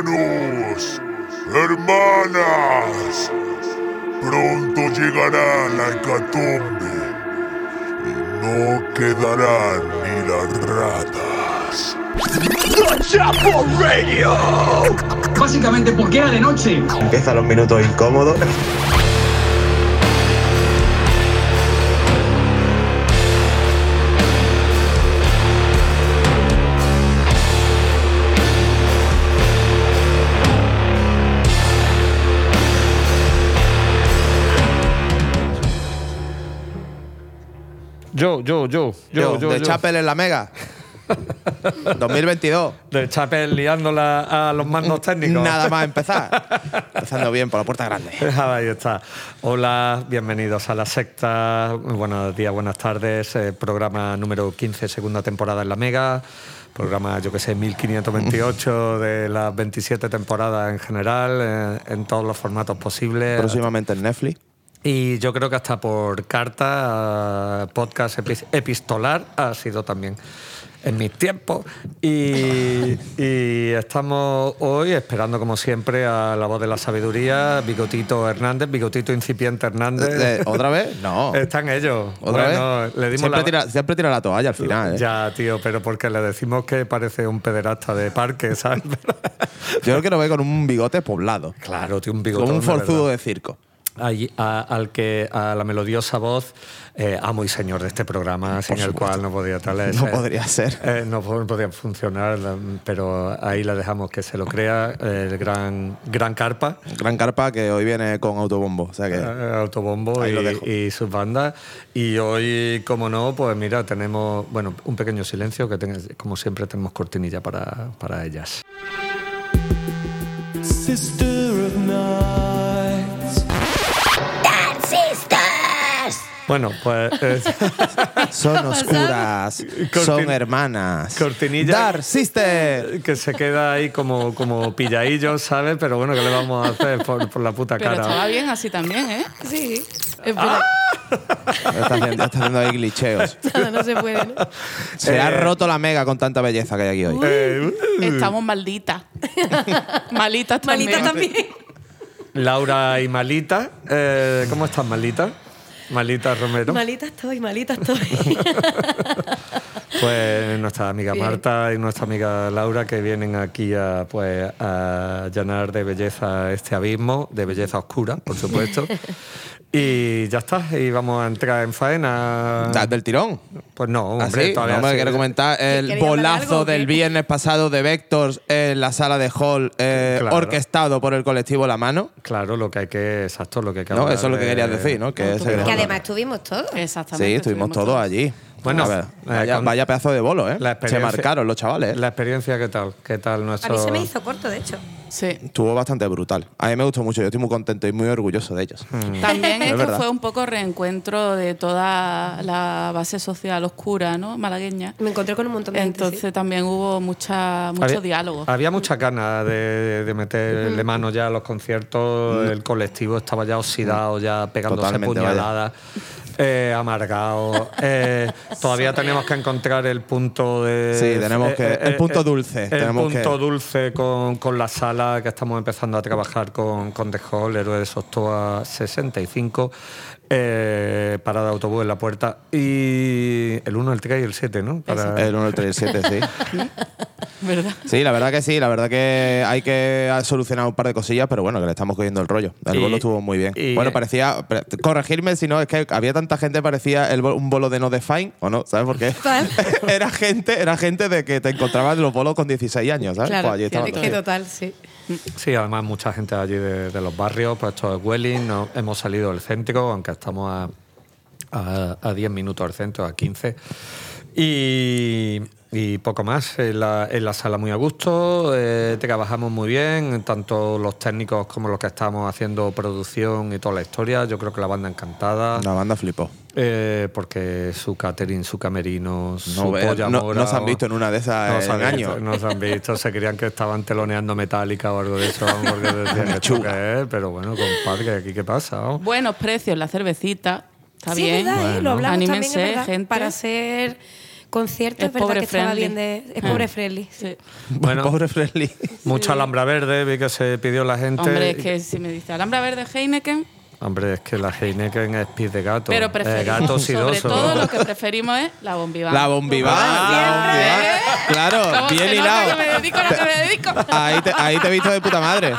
Hermanos, hermanas, pronto llegará la hecatombe y no quedarán ni las ratas. Chapo Radio. Básicamente porque era de noche. Empiezan los minutos incómodos. Yo, yo, yo, yo, de. Chapel en la Mega. 2022. De Chapel liándola a los mandos técnicos. Nada más empezar. Empezando bien por la puerta grande. Ahí está. Hola, bienvenidos a la secta. Buenos días, buenas tardes. eh, programa número 15, segunda temporada en la Mega. Programa, yo que sé, 1528 de las 27 temporadas en general, eh, en todos los formatos posibles. Próximamente en Netflix. Y yo creo que hasta por carta, eh, podcast epi- epistolar ha sido también en mis tiempos. Y, y estamos hoy esperando, como siempre, a la voz de la sabiduría, Bigotito Hernández, Bigotito Incipiente Hernández. Eh, ¿Otra vez? No. Están ellos. ¿Otra Bueno, vez? Le dimos siempre, la- tira, siempre tira la toalla al final. ¿eh? Ya, tío, pero porque le decimos que parece un pederasta de parque, ¿sabes? Yo creo que lo ve con un bigote poblado. claro, tío, un bigotón. Como un forzudo de circo. Allí- a- al que a la melodiosa voz eh, amo y señor de este programa sin el cual no podía tal No podría ser. eh, no po- podría funcionar pero ahí la dejamos que se lo crea eh, el gran gran carpa Gran carpa que hoy viene con autobombo. O sea que. eh, autobombo y, y sus bandas y hoy como no pues mira tenemos bueno un pequeño silencio que tenga- como siempre tenemos cortinilla para, para ellas bueno pues eh, Son oscuras. son hermanas. cortinilla Dark Sister. que se queda ahí como, como pilladillo, ¿sabes? Pero bueno, ¿qué le vamos a hacer por, por la puta Pero cara? estaba bien así también, ¿eh? Sí, Es verdad. Está haciendo, está haciendo ahí glitcheos. no se puede, ¿no? Se ha Eh. roto la mega con tanta belleza que hay aquí hoy. Eh, uh, Estamos malditas. Malitas también. Malita también. Laura y Malita. eh, ¿Cómo estás, Malita? Malita Romero. Malita estoy, malita estoy. Pues nuestra amiga Bien. Marta y nuestra amiga Laura que vienen aquí a, pues, a llenar de belleza este abismo, de belleza oscura, por supuesto. y ya está, y vamos a entrar en faena. Das del tirón. Pues no, ¿Ah, hombre, sí? todavía No, me quiero comentar el ¿Queréis hablar de algo bolazo del viernes pasado de Vectors en la sala de Hall, eh, Claro. orquestado por el colectivo La Mano. Claro, lo que hay que, exacto, lo que hay que ¿no? Eso es lo que de- querías decir, ¿no? Que además estuvimos todos. Exactamente. Sí, estuvimos todos allí. Bueno, A ver, eh, vaya, con- vaya pedazo de bolo, ¿eh? La Se marcaron los chavales. ¿eh? La experiencia, ¿qué tal? ¿Qué tal A nuestro...? mí se me hizo corto, de hecho. Sí. Estuvo bastante brutal. A mí me gustó mucho. Yo estoy muy contento y muy orgulloso de ellos. Mm. También Es que fue un poco reencuentro de toda la base social oscura, ¿no? Malagueña. Me encontré con un montón de Entonces gente. también hubo mucha, mucho Había- diálogo. Había mucha ganas de, de meterle mano ya a los conciertos. El colectivo estaba ya oxidado, ya pegándose Totalmente, puñaladas. Eh, amargado. Eh, todavía tenemos que encontrar el punto de. Sí, tenemos que- el punto dulce, El tenemos punto que- dulce con, con la sala que estamos empezando a trabajar con, con The Hall, Héroe de Sostoa 65. Eh, parada de autobús en la puerta. Y el 1, el 3 y el 7, ¿no? Para- El 1, el 3 y el 7, sí. ¿Verdad? Sí, la verdad que sí. La verdad que hay que solucionar un par de cosillas, pero bueno, que le estamos cogiendo el rollo. El Y- bolo estuvo muy bien. y- bueno, parecía. Corregirme si no, es que había tanta gente, parecía el, bo- un bolo de no define, ¿o no? ¿Sabes por qué? Era gente era gente de que te encontrabas en los bolos con 16 años, ¿sabes? Claro, Pues allí que total, sí. Sí, además mucha gente allí de, los barrios, pues esto es Welling, no- hemos salido del centro, aunque estamos a, a, a 10 minutos del centro, a 15. Y, y poco más, en la, en la sala muy a gusto, eh, trabajamos muy bien, tanto los técnicos como los que estamos haciendo producción y toda la historia, yo creo que la banda encantada. La banda flipó. Eh, porque su catering, su camerino, su No, polla no- mora, no se han visto en una de esas no se en han visto, años. No se han visto, se creían que estaban teloneando metálica o algo de eso, porque decían que es, pero bueno, compadre, ¿aquí qué pasa? no? Buenos precios, la cervecita. Está sí, bien. verdad, ¿eh? lo hablamos Anímense, también, es verdad. gente. Para ser concierto, Es es, verdad pobre que estaba bien de. Es pobre friendly. Sí. Bueno, Pobre Fresly. mucha alhambra verde, vi que se pidió la gente. Hombre, es que si me dice Alhambra Verde Heineken, Hombre, es que la Heineken es pis de gato. pero Eh, preferimos, gato sobre sidoso. todo lo que preferimos es la bombiván. La bombiván. La bombiván. ¿eh? Claro, ¿Cómo bien hilado. me dedico a lo que me dedico? Ahí te, ahí te he visto de puta madre.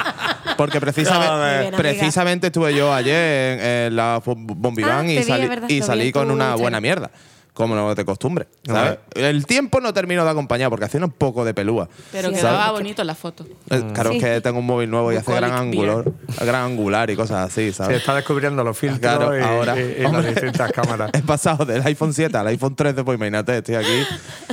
Porque precisamente, estuve yo ayer en, en la Bombiván Ah, y vi, salí, verdad, y salí con una buena mierda. Como no de costumbre. ¿sabes? El tiempo no terminó de acompañar porque hacía un poco de pelúa. Pero Sí, quedaba bonito en la foto. Eh, Claro, Sí. es que tengo un móvil nuevo y hace gran angular, gran angular y cosas así, Se ¿sabes? está descubriendo los filtros Claro, y, ahora. y- y Hombre, las distintas cámaras. He pasado del iPhone 7 al iPhone 13, pues imagínate, estoy aquí.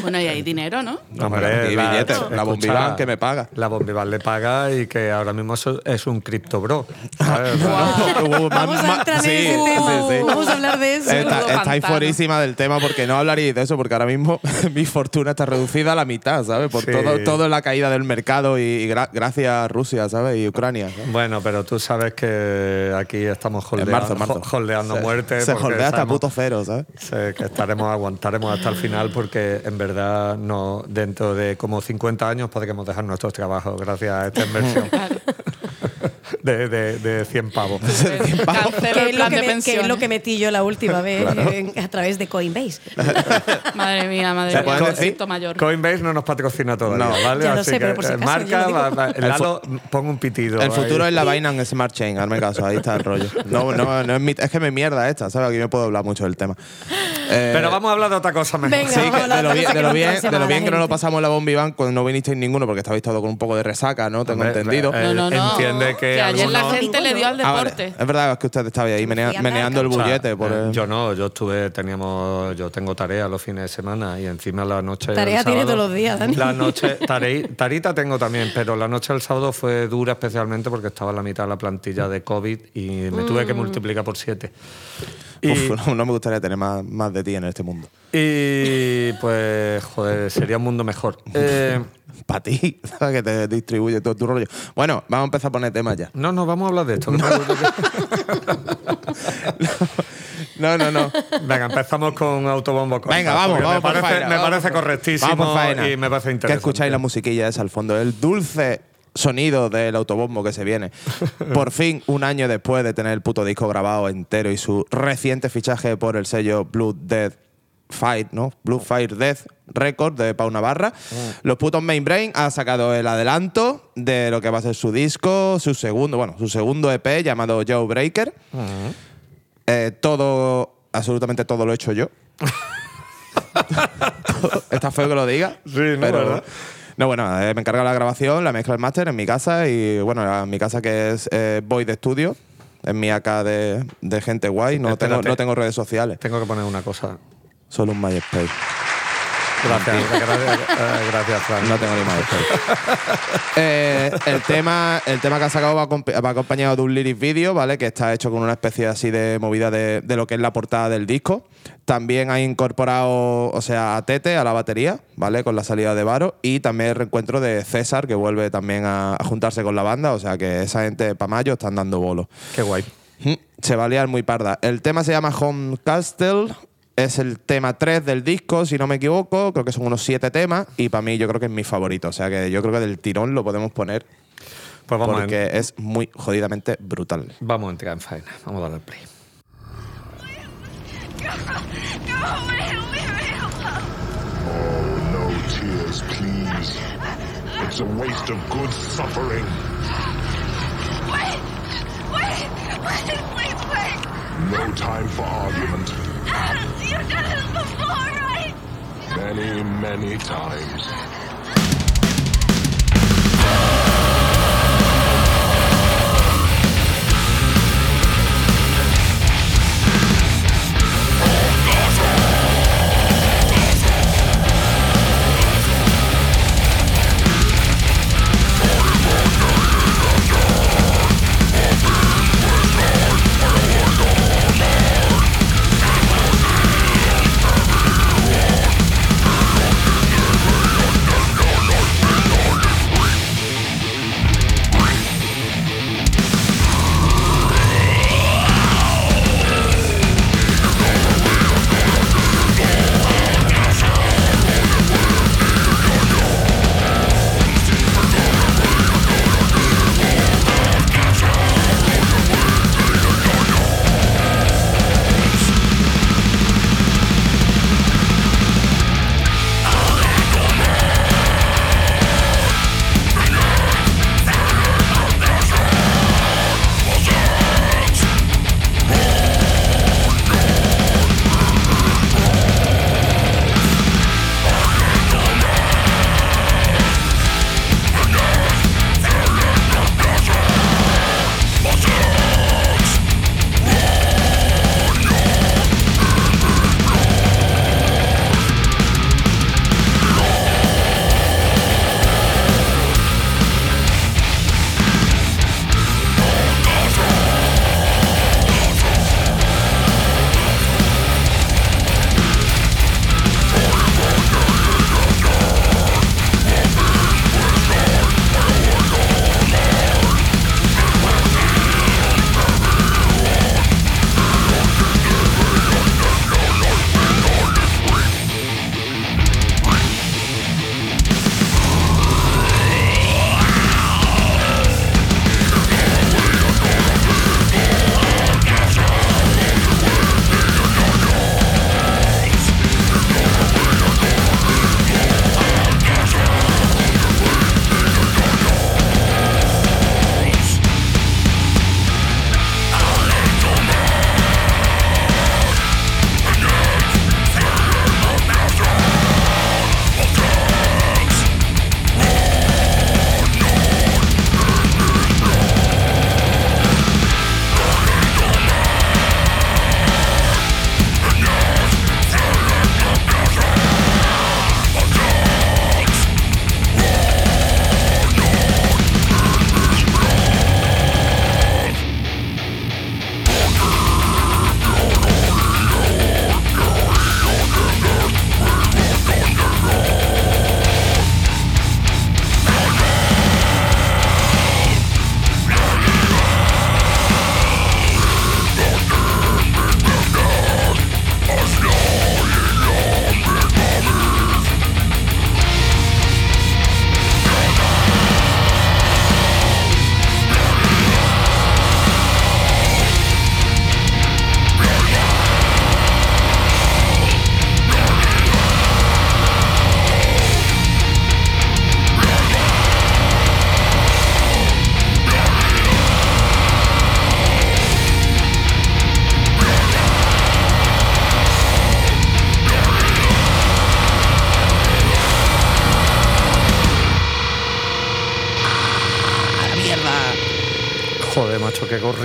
Bueno, y hay dinero, ¿no? Hombre, y billetes. La escucha, Bombiván que me paga. La Bombiván le paga y que ahora mismo es un cripto bro. Vamos a más- entrar sí, en ese tema. sí, sí. Vamos a hablar de eso. Está- estáis fuerísima del tema porque no hablaréis de eso, porque ahora mismo mi fortuna está reducida a la mitad, ¿sabes? Por Sí. todo, todo la caída del mercado y, y gra- gracias a Rusia, ¿sabes? Y Ucrania. ¿sabes? Bueno, pero tú sabes que aquí estamos holdeando, marzo, en marzo. ho- holdeando Se- muerte. Se holdea hasta puto cero, ¿sabes? sé que estaremos, aguantaremos hasta el final porque en verdad no dentro de como 50 años podremos dejar nuestros trabajos gracias a esta inversión de, de, de 100 pavos. Que es, lo que de me, que es pensiones. lo que metí yo la última vez en- a través de Coinbase. Madre mía, madre ¿Se mía. decir? siento mayor. Coinbase no nos patrocina todavía, No. ¿vale? Ya lo Así sé, que pero por si eh, acaso, marca, va- va- El Lalo, pon un pitido. El ahí. futuro es la Binance Smart Chain, hazme caso, ahí está el rollo. No, no, no es, mi- es que me mierda esta, ¿sabes? Aquí me puedo hablar mucho del tema. Eh, Pero vamos a hablar de otra cosa mejor. Venga. Sí, que de lo bien, de que lo no bien, de lo la bien que no lo gente. pasamos en la Bombiván cuando no vinisteis ninguno porque estabais todo con un poco de resaca, ¿no? Tengo entendido. eh, No, no, no. entiende que ayer la gente le dio al Ah, deporte. Es verdad que usted estaba ahí menea- meneando el bullete. por el- Yo no, yo estuve, teníamos, yo tengo tarea los fines de semana y encima la noche. del Tarea tiene sábado- todos los días, Dani. La noche, tarei- tarita tengo también, pero la noche del sábado fue dura especialmente porque estaba en la mitad de la plantilla de COVID y me tuve Mm. que multiplicar por siete. Y, Uf, no, no me gustaría tener más, más de ti en este mundo. y, pues, joder, sería un mundo mejor. Eh, Para ti, ¿sabes? que te distribuye todo tu rollo. Bueno, vamos a empezar a poner temas ya. no, no, vamos a hablar de esto. que No, no, no. Venga, empezamos con Autobombo. Compact, Venga, vamos, Me por parece, faena, me vamos parece correctísimo Vamos y me parece Que interesante. escucháis la musiquilla esa al fondo, el dulce sonido del autobombo que se viene. Por fin, un año después de tener el puto disco grabado entero y su reciente fichaje por el sello Blue Death Fight, ¿no? Blue Fire Death Record de Pau Navarra. Los putos Mainbrain ha sacado el adelanto de lo que va a ser su disco, su segundo, bueno, su segundo EP llamado Joe Breaker. Eh, todo, absolutamente todo lo he hecho yo. Está feo que lo diga. Sí, no, pero. ¿verdad? No, bueno, eh, me encarga la grabación, la mezcla el máster en mi casa y, bueno, en mi casa que es eh, Void de Estudio, en mi acá de, de gente guay. No tengo, no tengo redes sociales, Tengo que poner una cosa. solo un MySpace. Gracias, gracias, eh, gracias, Fran. No tengo ni MySpace. Eh, el, tema, el tema que ha sacado va, acompa- va acompañado de un lyric video, ¿vale? Que está hecho con una especie así de movida de, de lo que es la portada del disco. También ha incorporado, o sea, a Tete a la batería, ¿vale? Con la salida de Varo. Y también el reencuentro de César, que vuelve también a, a juntarse con la banda. O sea que esa gente para mayo están dando bolos. Qué guay. Mm, Se va a liar muy parda. El tema se llama Home Castle. Es el tema 3 del disco, si no me equivoco. Creo que son unos 7 temas. Y para mí yo creo que es mi favorito. O sea que yo creo que del tirón lo podemos poner Pues vamos, porque a, es muy jodidamente brutal. vamos a entrar en faena. Vamos a darle play. Oh, no tears, please. It's a waste of good suffering. Wait! Wait! Wait! Please wait! No time for argument. You've done this before, right? Many, many times.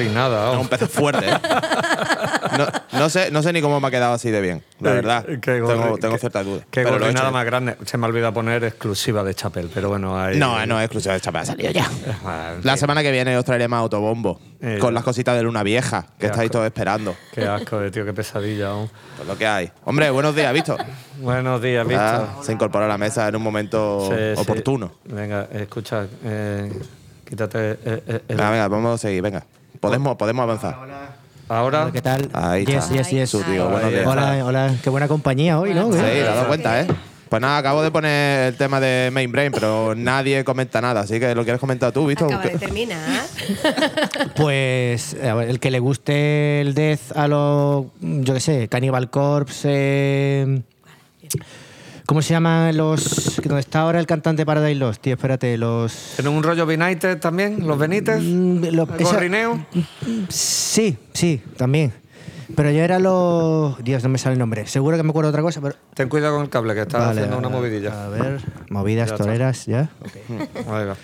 Es oh. un pez fuerte, ¿eh? No, no sé, no sé ni cómo me ha quedado así de bien, la Eh, verdad. qué gorri- tengo qué- ciertas dudas. Qué pero lo he gorrinada hecho. más grande. Se me olvida poner exclusiva de Chapel, pero bueno, ahí. No, no es exclusiva de Chapel, ha salido ya. Ah, en La fin, semana que viene os traeré más autobombo. Eh, con las cositas de Luna Vieja, que Qué estáis asco. todos esperando. Qué asco de tío, qué pesadilla. oh. Pues lo que hay. Hombre, buenos días, Víctor. Buenos días, Víctor. Ah, se incorporó a la mesa en un momento Sí, sí. oportuno. Venga, escucha, eh, quítate eh, eh, el- Venga, venga, vamos a seguir, venga. Podemos, podemos avanzar. Ahora. ¿Qué tal? Ahí yes, está. yes, yes. Su tío, buenos Ahí días. Hola, hola. Qué buena compañía hoy, ¿no? Sí, te has dado cuenta, ¿eh? Pues nada, acabo de poner el tema de Main Brain, pero nadie comenta nada, así que lo quieres comentar tú, Víctor. Acaba de terminar. Pues a ver, el que le guste el death a los, yo qué sé, Cannibal Corpse, eh, ¿cómo se llaman los, dónde está ahora el cantante Paradise Lost? Tío, espérate, los... ¿Tienen un rollo Benites también? ¿Los Benítez? Mm, lo- ¿El esa- gorrineo? Sí, sí, también. Pero yo era los... Dios, no me sale el nombre. Seguro que me acuerdo de otra cosa, pero... Ten cuidado con el cable, que está Vale, haciendo una movidilla. A ver, movidas Ya toreras, ¿ya? Ahí va.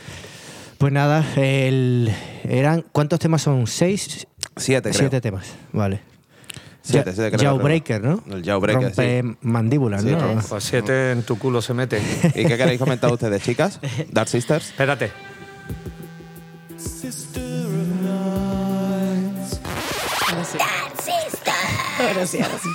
Pues nada, el, eran... ¿Cuántos temas son? ¿Seis? Siete, creo. Siete temas, vale. Siete, Ja- siete, creo. Jawbreaker, ¿no? El Jawbreaker, Rompe mandíbulas, Sí, ¿no? Pues siete en tu culo se meten. ¿Y qué queréis comentar ustedes, chicas? Dark Sisters. Espérate. Ahora sí, ahora sí.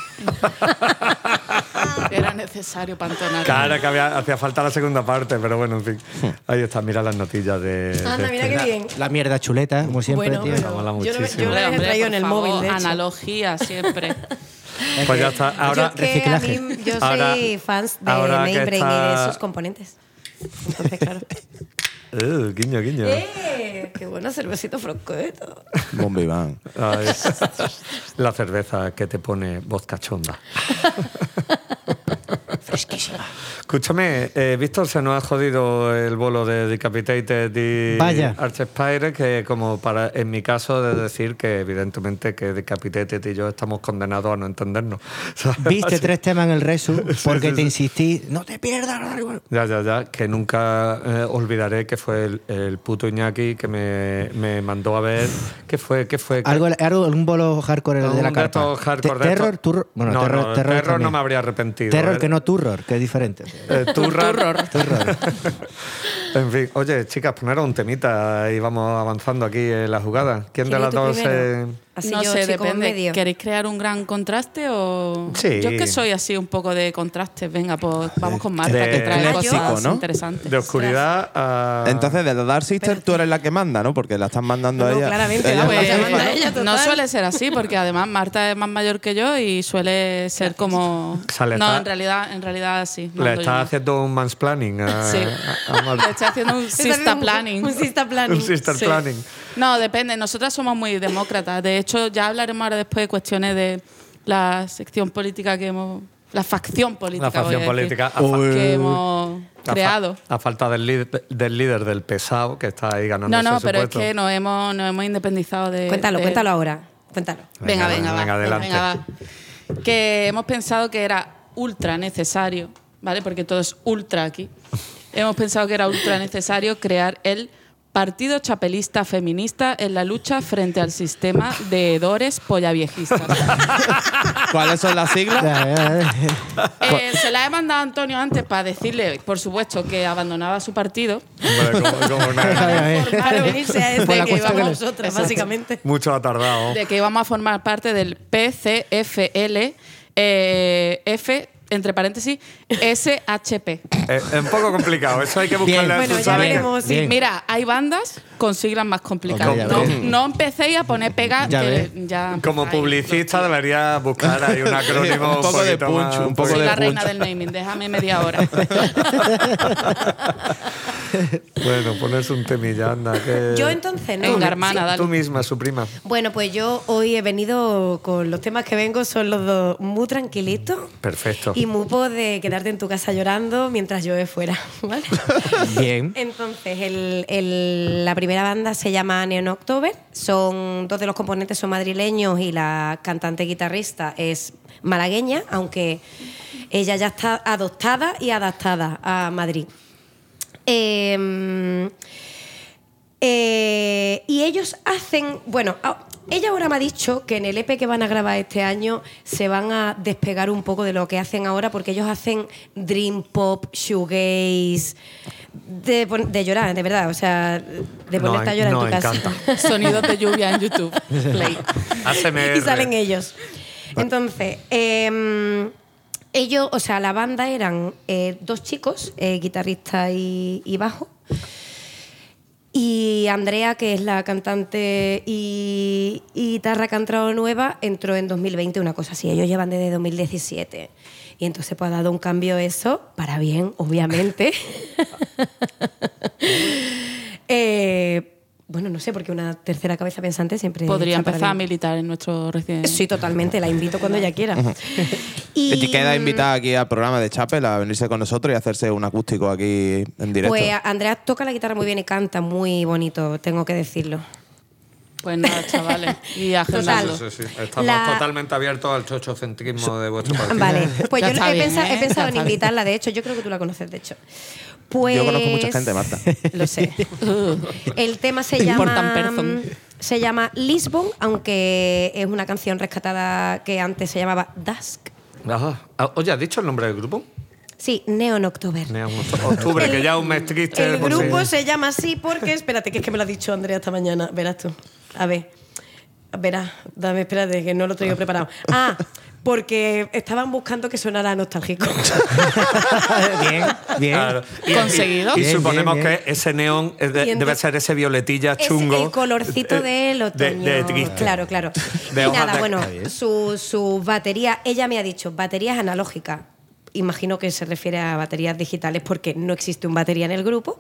Era necesario para entonar. Claro que había- hacía falta la segunda parte, pero bueno, en fin. Ahí está, mira las notillas de. Anda, de mira este. qué bien. La mierda chuleta, como siempre, Bueno, tío. pero mola yo, lo- yo lo he Hombre, traído en el favor, móvil, de hecho. Analogía siempre. Pues ya está. Ahora, yo, es que a mí, yo Ahora- soy fans de Mainbrain y de está- sus componentes. Entonces, claro. Uh, guiño, guiño. ¡Eh! ¡Qué bueno cervecito froscoeto! Bombi Van. Ay, la cerveza que te pone voz cachonda. Escúchame, eh, Víctor, se nos ha jodido el bolo de Decapitated y Vaya. Archespire, que como para, en mi caso, de decir que evidentemente que Decapitated y yo estamos condenados a no entendernos. ¿sabes? Viste Así- tres temas en el Resu porque sí, te sí. insistí, no te pierdas. Ya, ya, ya, que nunca eh, olvidaré que fue el, el puto Iñaki que me, me mandó a ver. ¿Qué fue? ¿Qué fue? ¿Qué- Algo, algo, un bolo hardcore de la dato hardcore Te- terror. Bueno, no, terror, no, terror, terror no me habría arrepentido. Terror ¿eh? que no turror, que es diferente. Eh, turra. Turror. en fin, oye, chicas, poneros un temita y vamos avanzando aquí en la jugada. ¿Quién de ¿Quieres las dos se- Así no yo, sé, depende. ¿Queréis crear un gran contraste o...? Sí. Yo es que soy así un poco de contraste. Venga, pues vamos con Marta, De- que trae cosas ¿no? interesantes. de oscuridad a. Entonces, de la Dark Sister, tú eres la que manda, ¿no? Porque la están mandando a No, ella. claramente, Ella vamos, es la manda ¿no? ella. no suele ser así, porque además Marta es más mayor que yo y suele ser como... O sea, no, está- en realidad, en realidad sí. Le está haciendo un mansplaining a, Sí. a- a Marta. Estoy haciendo un sista un- planning. Un sista planning. Un sister Sí. planning. No, depende. Nosotras somos muy demócratas. De hecho, ya hablaremos ahora después de cuestiones de la sección política que hemos... La facción política. La facción voy a decir, política. A, fa- que hemos a fa- creado. a falta del, líder- del líder del pesado que está ahí ganando No, no, ese pero es que nos hemos, nos hemos independizado de. Cuéntalo, de- cuéntalo ahora. Cuéntalo. Venga, Venga, venga, va, venga, adelante. venga, va. Que hemos pensado que era ultra necesario, ¿vale? Porque todo es ultra aquí. Hemos pensado que era ultra necesario crear el Partido Chapelista Feminista en la lucha frente al sistema de hedores pollaviejistas. ¿Cuáles son las siglas? Eh, se la he mandado a Antonio antes para decirle, por supuesto, que abandonaba su partido. Para a este que íbamos nosotras, básicamente. Mucho ha tardado. de que íbamos a formar parte del PCFL eh, F, entre paréntesis, SHP. Eh, Es un poco complicado, eso hay que buscarle a Bueno, ya veremos. Bien. Mira, hay bandas con siglas más complicadas. Ok, ya no, ves. no empecéis a poner pegas Ya que ves. ya Como empezáis. publicista debería buscar ahí un acrónimo Un poco de poquito punch, más- un poco Soy de la reina punch. del naming, déjame media hora. Bueno, ponerse un temilla, anda. Que... Yo entonces, ¿no? Venga, hermana, Tú dale. misma, su prima. Bueno, pues yo hoy he venido con los temas que vengo, son los dos muy tranquilitos Perfecto. Y muy po de quedarte en tu casa llorando mientras llueve fuera, ¿vale? Bien. Entonces, el- el- la primera banda se llama Neon October. Son dos de los componentes son madrileños y la cantante guitarrista es malagueña, aunque ella ya está adoptada y adaptada a Madrid. Eh, Eh, y ellos hacen, bueno, ah, ella ahora me ha dicho que en el EP que van a grabar este año se van a despegar un poco de lo que hacen ahora porque ellos hacen dream pop, shoegaze, de, de llorar, de verdad, o sea, de Nos ponerte a llorar en tu casa. Sonidos de lluvia en YouTube. Play. Y salen ellos. Entonces, em, ellos, o sea, la banda eran eh, dos chicos, eh, guitarrista y, y bajo. Y Andrea, que es la cantante y, y guitarra que ha entrado nueva, entró en 2020, una cosa así. Ellos llevan desde 2017. Y entonces pues ha dado un cambio eso, para bien, obviamente. Eh, bueno, no sé, porque una tercera cabeza pensante siempre... Podría empezar a militar en nuestro recién. Sí, totalmente, la invito cuando ella quiera. Y te queda mm, invitada aquí al programa de Chapel a venirse con nosotros y hacerse un acústico aquí en directo. Pues Andrea toca la guitarra muy bien y canta muy bonito, tengo que decirlo. Pues nada, chavales. Y agendando. Sí, sí, sí. Estamos La- totalmente abiertos al chochocentrismo de vuestro partido. Vale, pues Ya yo he, bien, pensado, he ¿eh? pensado en invitarla, de hecho, yo creo que tú la conoces, de hecho. Pues, Yo conozco mucha gente, Marta. Lo sé. El tema se llama se llama Lisbon, aunque es una canción rescatada que antes se llamaba Dusk. Ajá. Ah, Oye, ¿has dicho el nombre del grupo? Sí, Neon October. Neon Octubre, que ya es un mes triste. El si- grupo se llama así porque, espérate, que es que me lo ha dicho Andrea esta mañana. Verás tú. A ver. Verás, dame, espérate, que no lo traigo preparado. Ah, porque estaban buscando que sonara nostálgico. bien, bien. Claro. Y- y- Conseguido. Y, Bien, suponemos bien, bien. que ese neón es de- debe ser ese violetilla Es chungo. el colorcito del otoño. De, de triste. Claro, claro. De y nada, de- bueno, su, su batería, ella me ha dicho, baterías analógicas. Imagino que se refiere a baterías digitales porque no existe un batería en el grupo.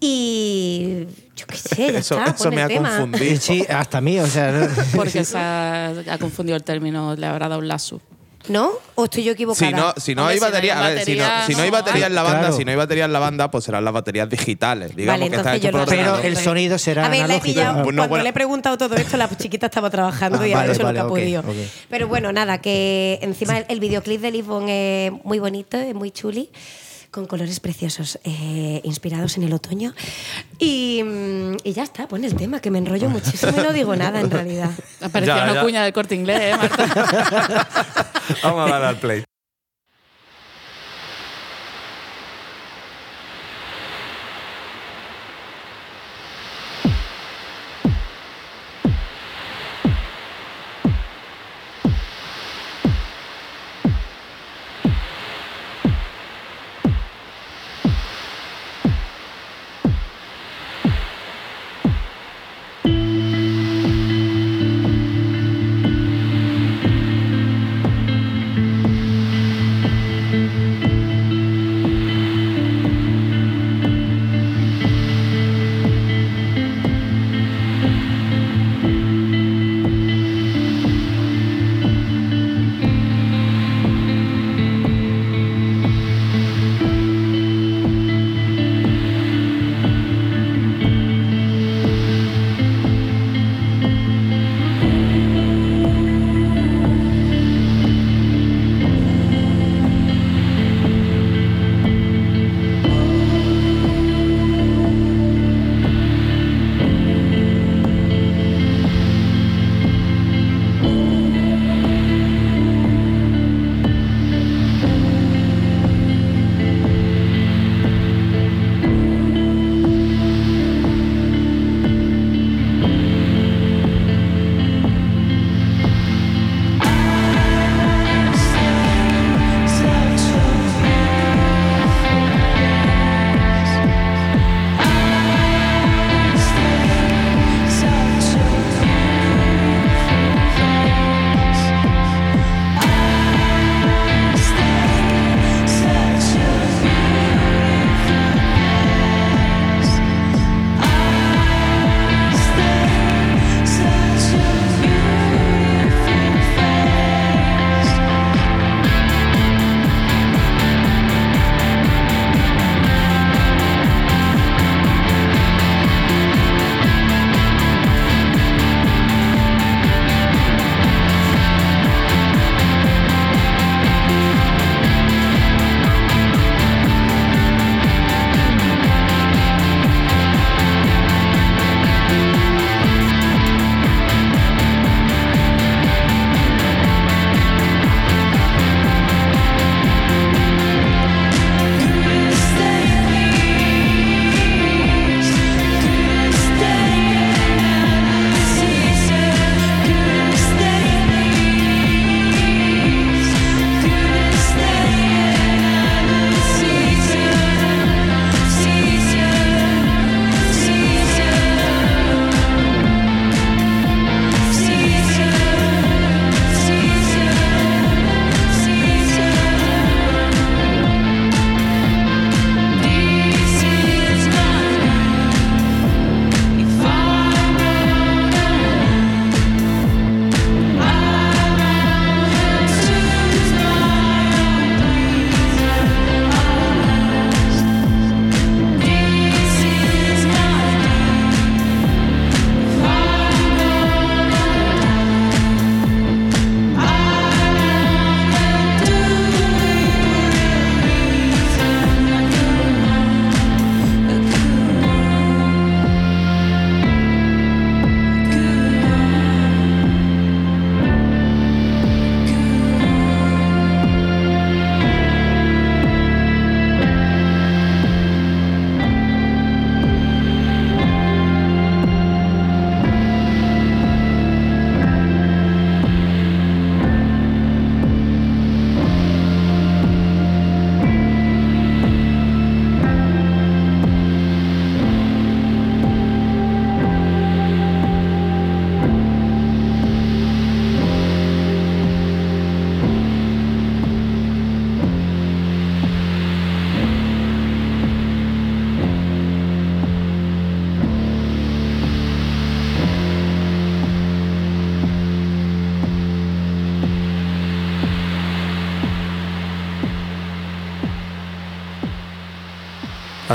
Y yo qué sé, ya Eso, está, eso me ha tema. confundido. Sí, hasta a mí, o sea. no- Porque se ha, ha confundido el término, le habrá dado un lazo. ¿No? ¿O estoy yo equivocada? Si no, si no Hombre, hay si no hay batería, a ver, si no, batería, si no hay batería en la banda, Claro. si no hay batería en la banda, pues serán las baterías digitales, digamos Vale, que está hecho por. Pero el sonido será A ver, la he pillado. Pues Cuando bueno. le he preguntado todo esto, la chiquita estaba trabajando Ah, y ha vale, hecho vale, lo que ok, ha podido. ok. Pero bueno, nada, que encima el, el videoclip de Lisbon es muy bonito, es muy chuli, con colores preciosos, eh, inspirados en el otoño. Y, y ya está, pon el tema, que me enrollo muchísimo y no digo nada en realidad. Apareció Ya, una ya. cuña del corte inglés, ¿eh, Marta? Vamos a darle al play.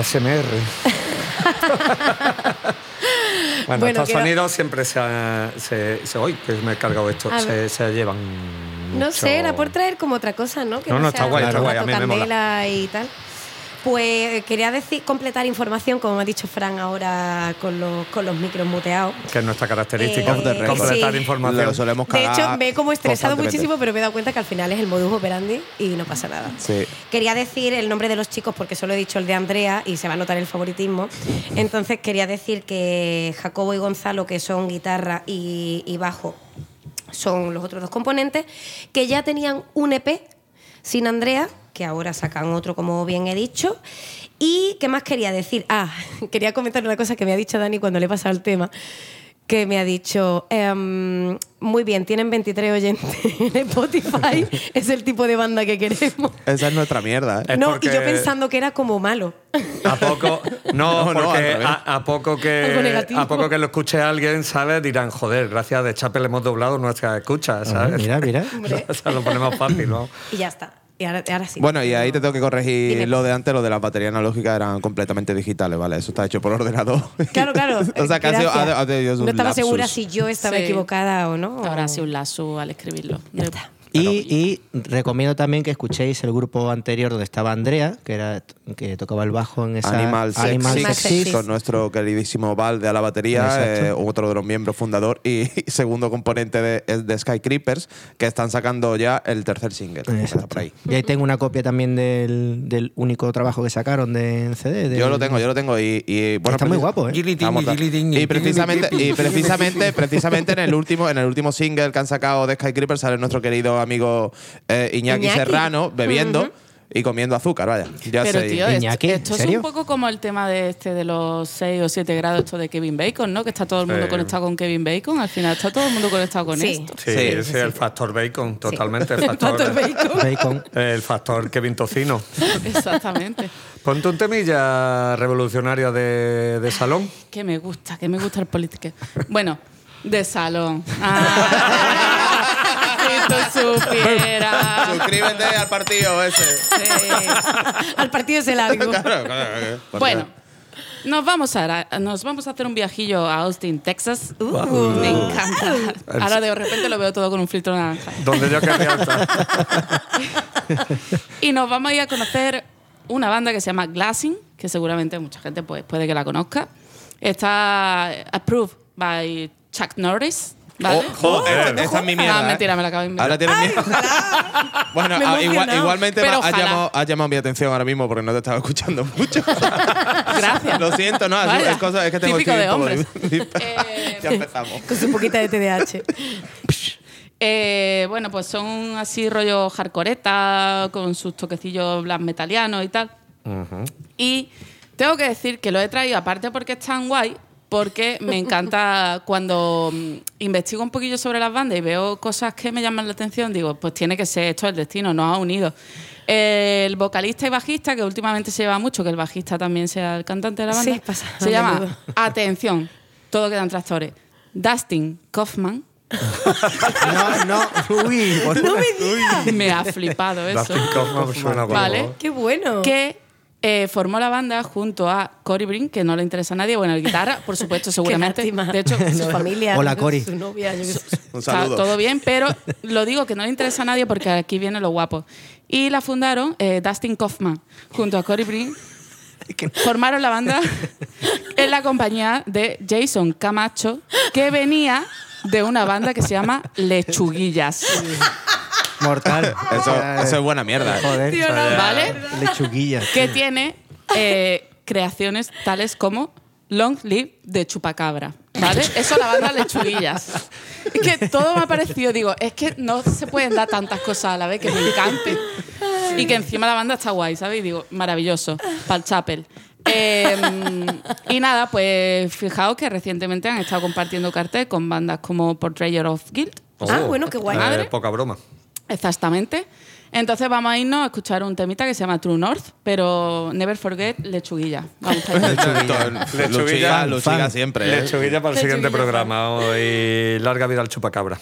ASMR. bueno, Bueno, estos quiero- sonidos siempre se, se, se- Uy, que me he cargado esto. Se, se llevan. No sé, era por traer como otra cosa, ¿no? Que No, no, sea está guay, está guay, a mí me mola. candela y tal. Pues quería decir, completar información, como ha dicho Fran ahora con los, con los micros muteados. Que es nuestra característica. Eh, completar sí. información. Lo solemos De hecho, me he como estresado muchísimo, pero me he dado cuenta que al final es el modus operandi y no pasa nada. Sí. Quería decir el nombre de los chicos porque solo he dicho el de Andrea y se va a notar el favoritismo. Entonces quería decir que Jacobo y Gonzalo, que son guitarra y, y bajo, son los otros dos componentes, que ya tenían un EP sin Andrea, que ahora sacan otro, como bien he dicho. ¿Y qué más quería decir? Ah, quería comentar una cosa que me ha dicho Dani cuando le he pasado el tema. Que me ha dicho, em, muy bien, tienen 23 oyentes en Spotify, es el tipo de banda que queremos. Esa es nuestra mierda. ¿eh? No, porque- y yo pensando que era como malo. A poco, no, No, porque a, a poco que a poco que lo escuche alguien, ¿sabes? Dirán, joder, gracias a De Chapel hemos doblado nuestra escucha, ¿sabes? mira, mira. O sea, lo ponemos fácil, ¿no? Y ya está. Y ahora, ahora sí. Bueno, y ahí te tengo que corregir Dime. lo de antes, lo de las baterías analógicas eran completamente digitales, ¿vale? Eso está hecho por ordenador. Claro, claro. o sea, que ha ha- un no estaba lapsus. segura si yo estaba Sí. equivocada o no. Habrá sido un lazo al escribirlo. Ya está. Y, y recomiendo también que escuchéis el grupo anterior donde estaba Andrea, que era que tocaba el bajo en esa Animal Sexy, Animal Animal Sexy. Sexy. con nuestro queridísimo Val de a la batería, eh, otro de los miembros fundador y segundo componente de, de Sky Creepers, que están sacando ya el tercer single. que está Exacto. por ahí. Y ahí tengo una copia también del, del único trabajo que sacaron de CD. del- Yo lo tengo, yo lo tengo y, y, bueno, Está muy guapo, ¿eh? Y precisamente, y precisamente, precisamente en el último, en el último single que han sacado de Sky Creepers sale nuestro querido amigo eh, Iñaki, Iñaki. Serrano bebiendo y comiendo azúcar, vaya. Ya Pero sé. tío, esto, Iñaki, ¿en esto es un poco como el tema de este de los 6 o 7 grados esto de Kevin Bacon, ¿no? Que está todo el mundo Sí. conectado con Kevin Bacon. Al final está todo el mundo conectado con Sí. esto. Sí, Sí, ese sí, es el factor bacon, totalmente. El Factor factor, bacon. Bacon. el factor Kevin Tocino. Exactamente. Ponte un temilla revolucionario de, de salón. Que me gusta, que me gusta el político. Bueno, de salón. Ah, tú supieras. Suscríbete al partido ese. Sí. Al partido ese largo. Claro, claro. Bueno, nos vamos, a, nos vamos a hacer un viajillo a Austin, Texas. Uh. Me encanta. Ahora de repente lo veo todo con un filtro naranja. Donde yo quería estar. Y nos vamos a ir a conocer una banda que se llama Glassing, que seguramente mucha gente pues, puede que la conozca. Está approved by Chuck Norris. ¿Vale? Oh, joder, esa es mi mierda. Ah, ¿eh? mentira, me la acabo de inventar. Ahora tienes miedo. bueno, ah, igual- igualmente has llamado, has llamado mi atención ahora mismo porque no te estaba escuchando mucho. Gracias. Lo siento, no, es, Vaya, es cosa, es que tengo típico de hombres. Eh, ya empezamos. Con su poquita de TDAH. Eh, bueno, pues son así rollo hardcoreta, con sus toquecillos black metalianos y tal. Y tengo que decir que lo he traído, aparte porque es tan guay, porque me encanta cuando mm, investigo un poquillo sobre las bandas y veo cosas que me llaman la atención, digo, pues tiene que ser esto el destino, nos ha unido. El vocalista y bajista, que últimamente se lleva mucho, que el bajista también sea el cantante de la banda, Sí, pasa se llama, atención, todo quedan tractores, Dustin Kaufman. No, no, uy, No me ha flipado eso. Dustin Kaufman suena como- Vale. Qué bueno. Que eh, formó la banda junto a Cory Brin, que no le interesa a nadie, bueno, el guitarra, por supuesto, seguramente. Qué. De hecho, su familia. Hola, Cori. Su novia. yo. Un está saludo. todo bien, pero lo digo que no le interesa a nadie porque aquí viene lo guapo. Y la fundaron eh, Dustin Kaufman junto a Cory Brin. Formaron la banda en la compañía de Jason Camacho, que venía de una banda que se llama Lechuguillas. Mortal. Eso, eso es buena mierda. ¿eh? Joder, Tío, no, ¿Vale? lechuguilla. que tiene eh, creaciones tales como Long Live de Chupacabra. ¿Vale? Eso la banda Lechuguillas. Es que todo me ha parecido, digo, es que no se pueden dar tantas cosas a la vez que me encante. Y que encima la banda está guay, ¿sabes? Y digo, maravilloso. Pal Chapel. Eh, y nada, pues fijaos que recientemente han estado compartiendo cartel con bandas como Portrayer of Guilt. Ah, bueno, qué guay. Eh, poca broma. Exactamente. Entonces vamos a irnos a escuchar un temita que se llama True North, pero Never Forget Lechuguilla. Vamos a ir. Lechuguilla, Lechuguilla, siempre. ¿eh? Lechuguilla para el siguiente programa. Y larga vida al chupacabra.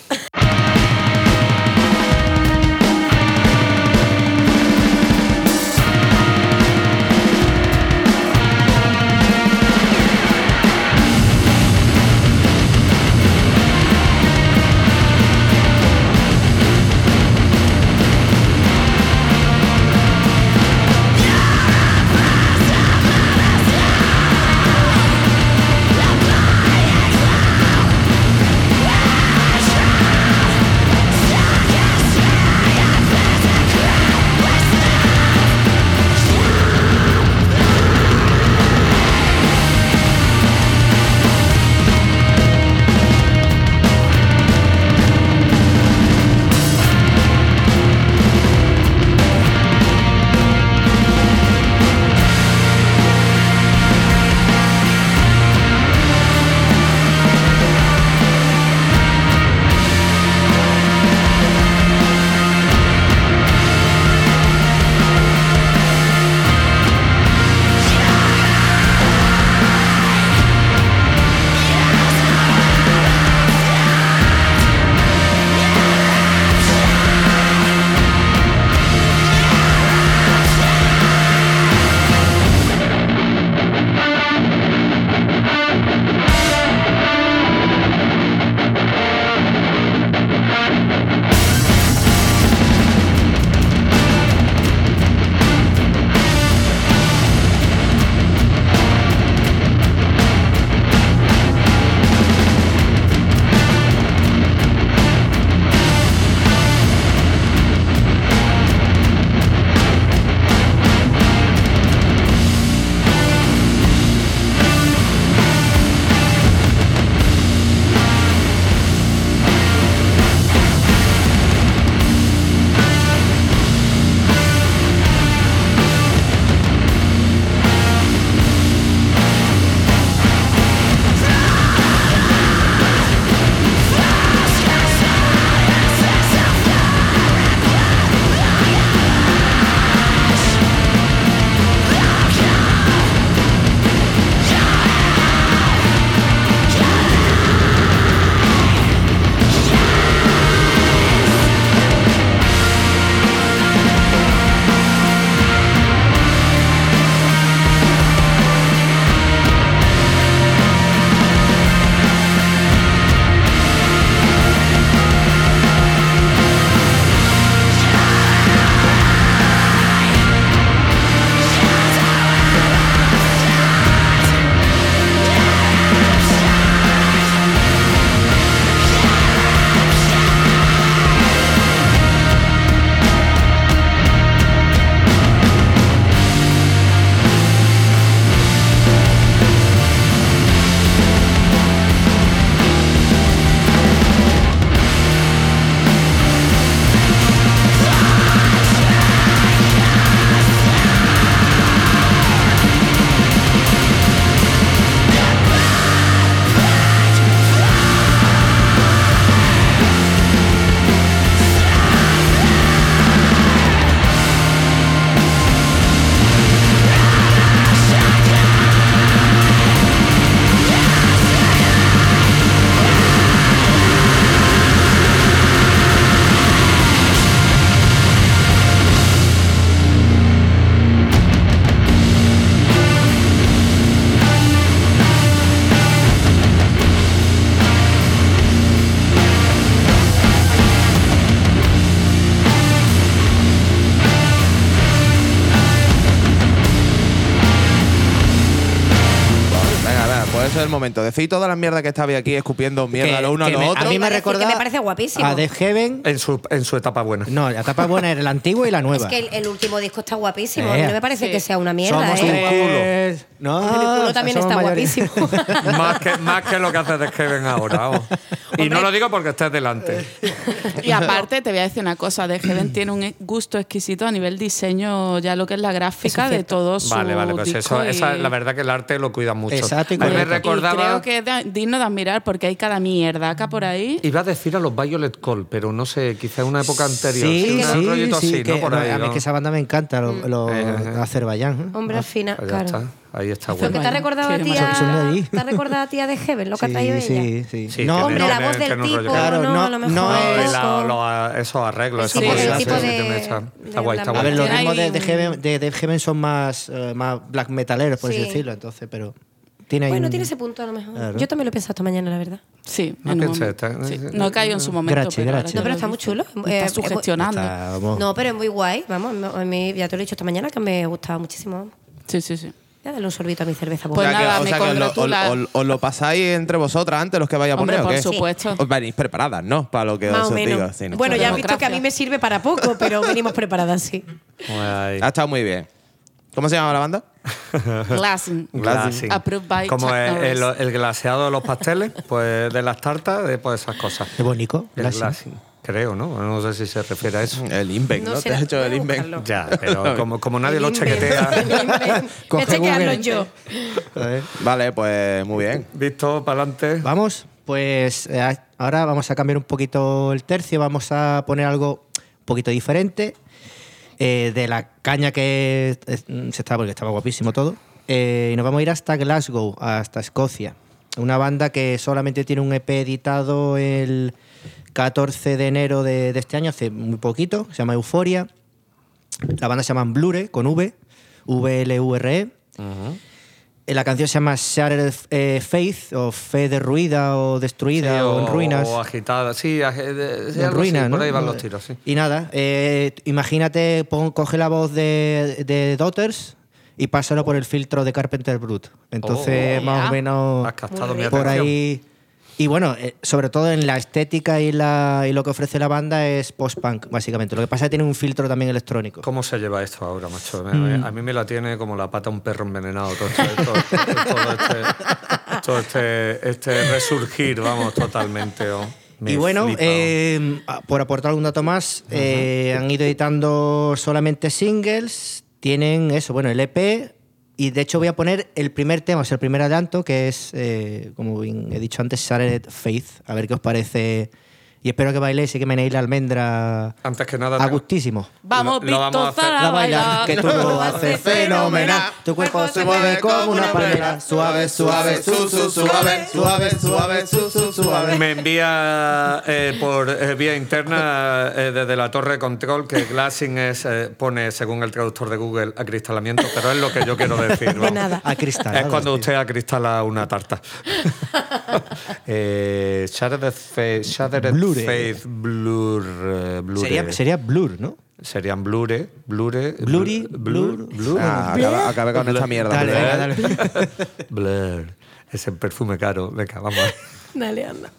Es. Decid todas las mierdas que estabais aquí escupiendo mierda Que- lo uno a lo me- otro. a mí me recuerda que me parece guapísimo. A Death Heaven. En su, en su etapa buena. No, la etapa buena era la antigua y la Es nueva. que el, el último disco está guapísimo. Eh. A mí no me parece Sí. que sea una mierda, Somos ¿eh? tres. No, El culo también está mayores. guapísimo. más, que, más que lo que hace de Kevin ahora. vamos. Y no lo digo porque estés delante. Y aparte, te voy a decir una cosa: De Heaven tiene un gusto exquisito a nivel diseño, ya lo que es la gráfica de todo su Vale, vale, pues disco eso, y- esa, la verdad que el arte lo cuida mucho. Exacto, y a mí me recordaba. Creo que es de- digno de admirar porque hay cada mierdaca por ahí. Iba a decir a los Violet Call, pero no sé, quizá una época anterior. Sí, un sí, rollito sí, así, que- ¿no? Por ahí. a mí ¿no? que esa banda me encanta, los lo, Eh, eh, eh. Azerbaiyán. ¿eh? Hombre, al final, Pues claro. está. Ahí está Pero que bueno. te ha recordado a Qué ti maravilla. Son de a, allí. ¿Te ha recordado a ti a de Heaven, lo que ha traído ella? sí, sí, Sí, No, Hombre, la voz del un tipo, Claro, no, no- a lo mejor. no es- los- esos arreglos, El esa tipo- sí, de- de está guay, está la- A ver, guay. los ritmos de, de un- Heaven, de Death Heaven son más, eh, más black metaleros, por así Sí. decirlo, entonces, pero tiene ahí Bueno, un- tiene ese punto a lo mejor. Claro. Yo también lo he pensado esta mañana, la verdad. Sí, No en un pensé, momento. está- Sí, No he caído en su momento. Gracias, pero ahora gracias. que No, pero lo está muy dices, chulo. Está Eh, eh, sugestionando. Está, vamos. No, pero es muy guay. Vamos, a mí ya te lo he dicho esta mañana que me gustaba muchísimo. Sí, sí, sí. Ya de un sorbito a mi cerveza. Pues O sea que- nada, o me os lo- congratula. os- os- os lo pasáis entre vosotras antes los que vaya a Hombre, poner, ¿o por qué? supuesto. Os venís preparadas, ¿no? Para lo que Más os o menos. digo. sí, ¿no? bueno, ya has visto que a mí me sirve para poco, pero venimos preparadas, sí. Ha estado muy bien. ¿Cómo se llama la banda? Glassing. Glassing. Approved by Como el, el- glaseado de los pasteles, pues de las tartas, de pues esas cosas. Qué bonito. El glassing. glassing, creo, ¿no? No sé si se refiere a eso. El Invent, ¿no? No Te has hecho el Invent. Ya, pero como, como nadie lo chequetea. El invent. Coge Voy a chequearlo yo. Vale, pues muy bien. Visto para adelante. Vamos, pues eh, ahora vamos a cambiar un poquito el tercio, vamos a poner algo un poquito diferente eh, de la caña que eh, se estaba, porque estaba guapísimo todo. Eh, y nos vamos a ir hasta Glasgow, hasta Escocia. Una banda que solamente tiene un EP editado el 14 de enero de, este año, hace muy poquito, se llama Euforia. La banda se llama Blure, con V, V-L-U-R-E. Eh, La canción se llama Shattered eh, Faith, o Fe derruida o destruida Sí, o, en ruinas. O agitada. Sí, ag- sí, en ruinas, Por ahí van los tiros, sí. Y nada, eh, imagínate, pon- coge la voz de, de Daughters y pásalo por el filtro de Carpenter Brut. Entonces, Oh. más Ya. o menos Has captado mi por atención. ahí. Y bueno, eh, sobre todo en la estética y, la, y lo que ofrece la banda es post-punk, básicamente. Lo que pasa es que tiene un filtro también electrónico. ¿Cómo se lleva esto ahora, macho? Me- Mm. A mí me la tiene como la pata un perro envenenado todo este, todo, todo este, todo este, este resurgir, vamos, totalmente. oh. Me Y bueno, oh. eh, por aportar algún dato más, eh, han ido editando solamente singles, tienen eso, bueno, el EP, y de hecho voy a poner el primer tema, o sea, el primer adelanto, que es, eh, como bien he dicho antes, Shattered Faith, a ver qué os parece, y espero que bailéis y que menéis la almendra Antes que nada, a gustísimo. Vamos, Lo- lo vamos a Víctor hacer. Zara, La baila, que tú lo haces fenomenal. Tu cuerpo se mueve como una palmera. Suave, suave, su, su, suave, suave, suave, su, su, suave. Me envía eh, por eh, vía interna eh, desde la torre de control que glassing es, eh, pone, según el traductor de Google, acristalamiento, pero es lo que yo quiero decir. vamos. nada. Acristalado, Es cuando usted acristala una tarta. eh, Shattered Blure. Faith Blur, eh, Blure. Sería, sería Blur, ¿no? Serían Blure, Blure, Blurry, Blur, Blur. Blur, Ah, acabé, acabé con esta mierda. Dale, Blur. venga, dale. Blur. Ese perfume caro. Venga, vamos. Dale, anda.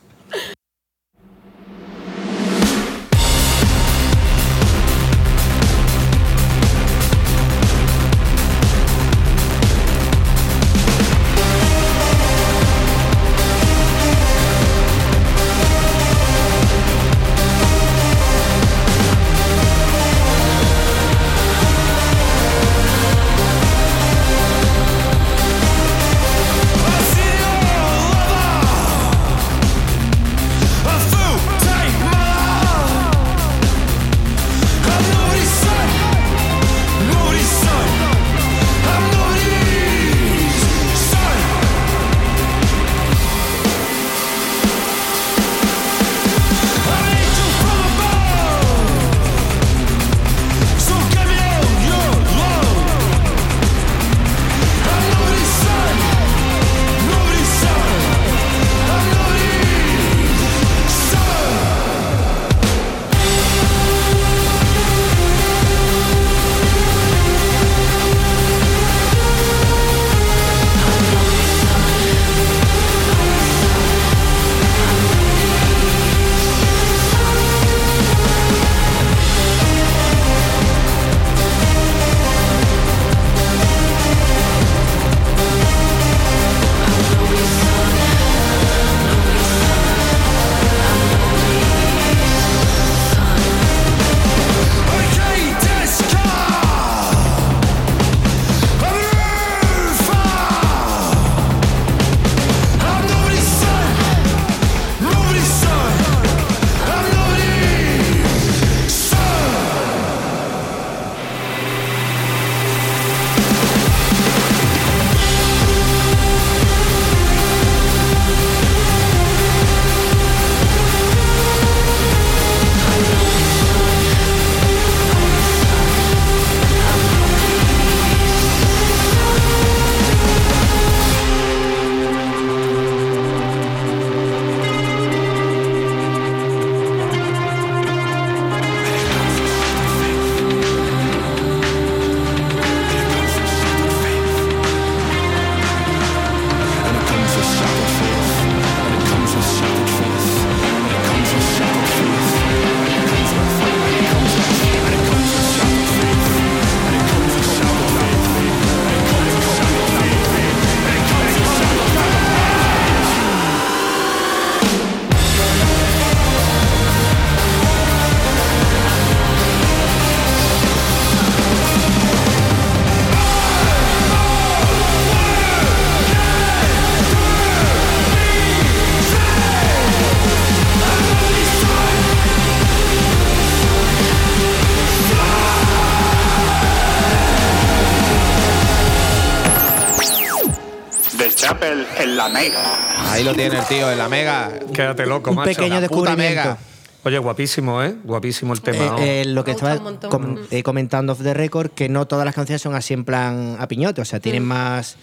La Mega. Ahí lo tiene el tío, en la mega. Quédate loco, Un macho. pequeño la puta descubrimiento. mega. Oye, guapísimo, ¿eh? Guapísimo el tema. Eh, eh, lo que Me gusta estaba un montón. com- eh, comentando off the record, que no todas las canciones son así en plan a piñote, o sea, Mm. tienen más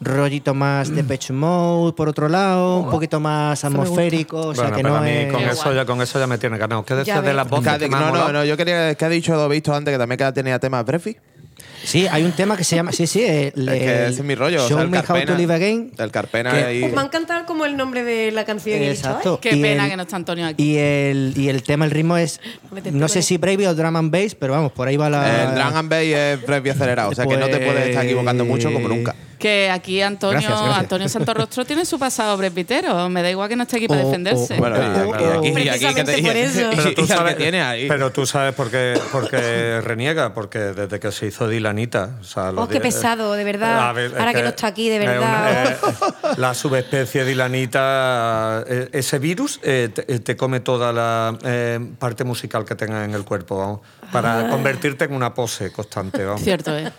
rollito más de Pitch Mode por otro lado, un poquito más me gusta. atmosférico, o sea bueno, que pero no a mí es... con eso, ya, con eso ya me tiene ganado. ¿Qué decías Ya de ves. las voces? Que- que me han no, no, molado? no, yo quería que ha dicho lo visto antes que también que tenía temas Brefi. Sí, hay un tema que se llama, sí, sí, el, Es que el ese es mi rollo. o Show sea, el Me How to Carpena- Live Again. El Carpena que- ahí. Pues me ha encantado como el nombre de la canción. y he dicho, Exacto. Qué Y pena el- que no está Antonio aquí. Y el, y el tema, el ritmo es, no sé si Brave o Drum and Bass, pero vamos, por ahí va la... El drum and bass es Brefi acelerado. O sea que no te puedes estar equivocando mucho como nunca. Que aquí Antonio, Gracias, gracias. Antonio Santorrostro tiene su pasado presbitero. Me da igual que no esté aquí para defenderse. Bueno, Oh, y- eso. y- Pero tú, sabes, tiene ahí. pero tú sabes por qué, por qué reniega, porque desde que se hizo Dilanita. O sea, Oh, qué di- pesado, de verdad. A ver, Ahora que no está aquí, de verdad. eh, la subespecie Dilanita, eh, ese virus eh, te, eh, te come toda la eh, parte musical que tengas en el cuerpo, vamos, para convertirte en una pose constante. Vamos. Cierto, ¿eh?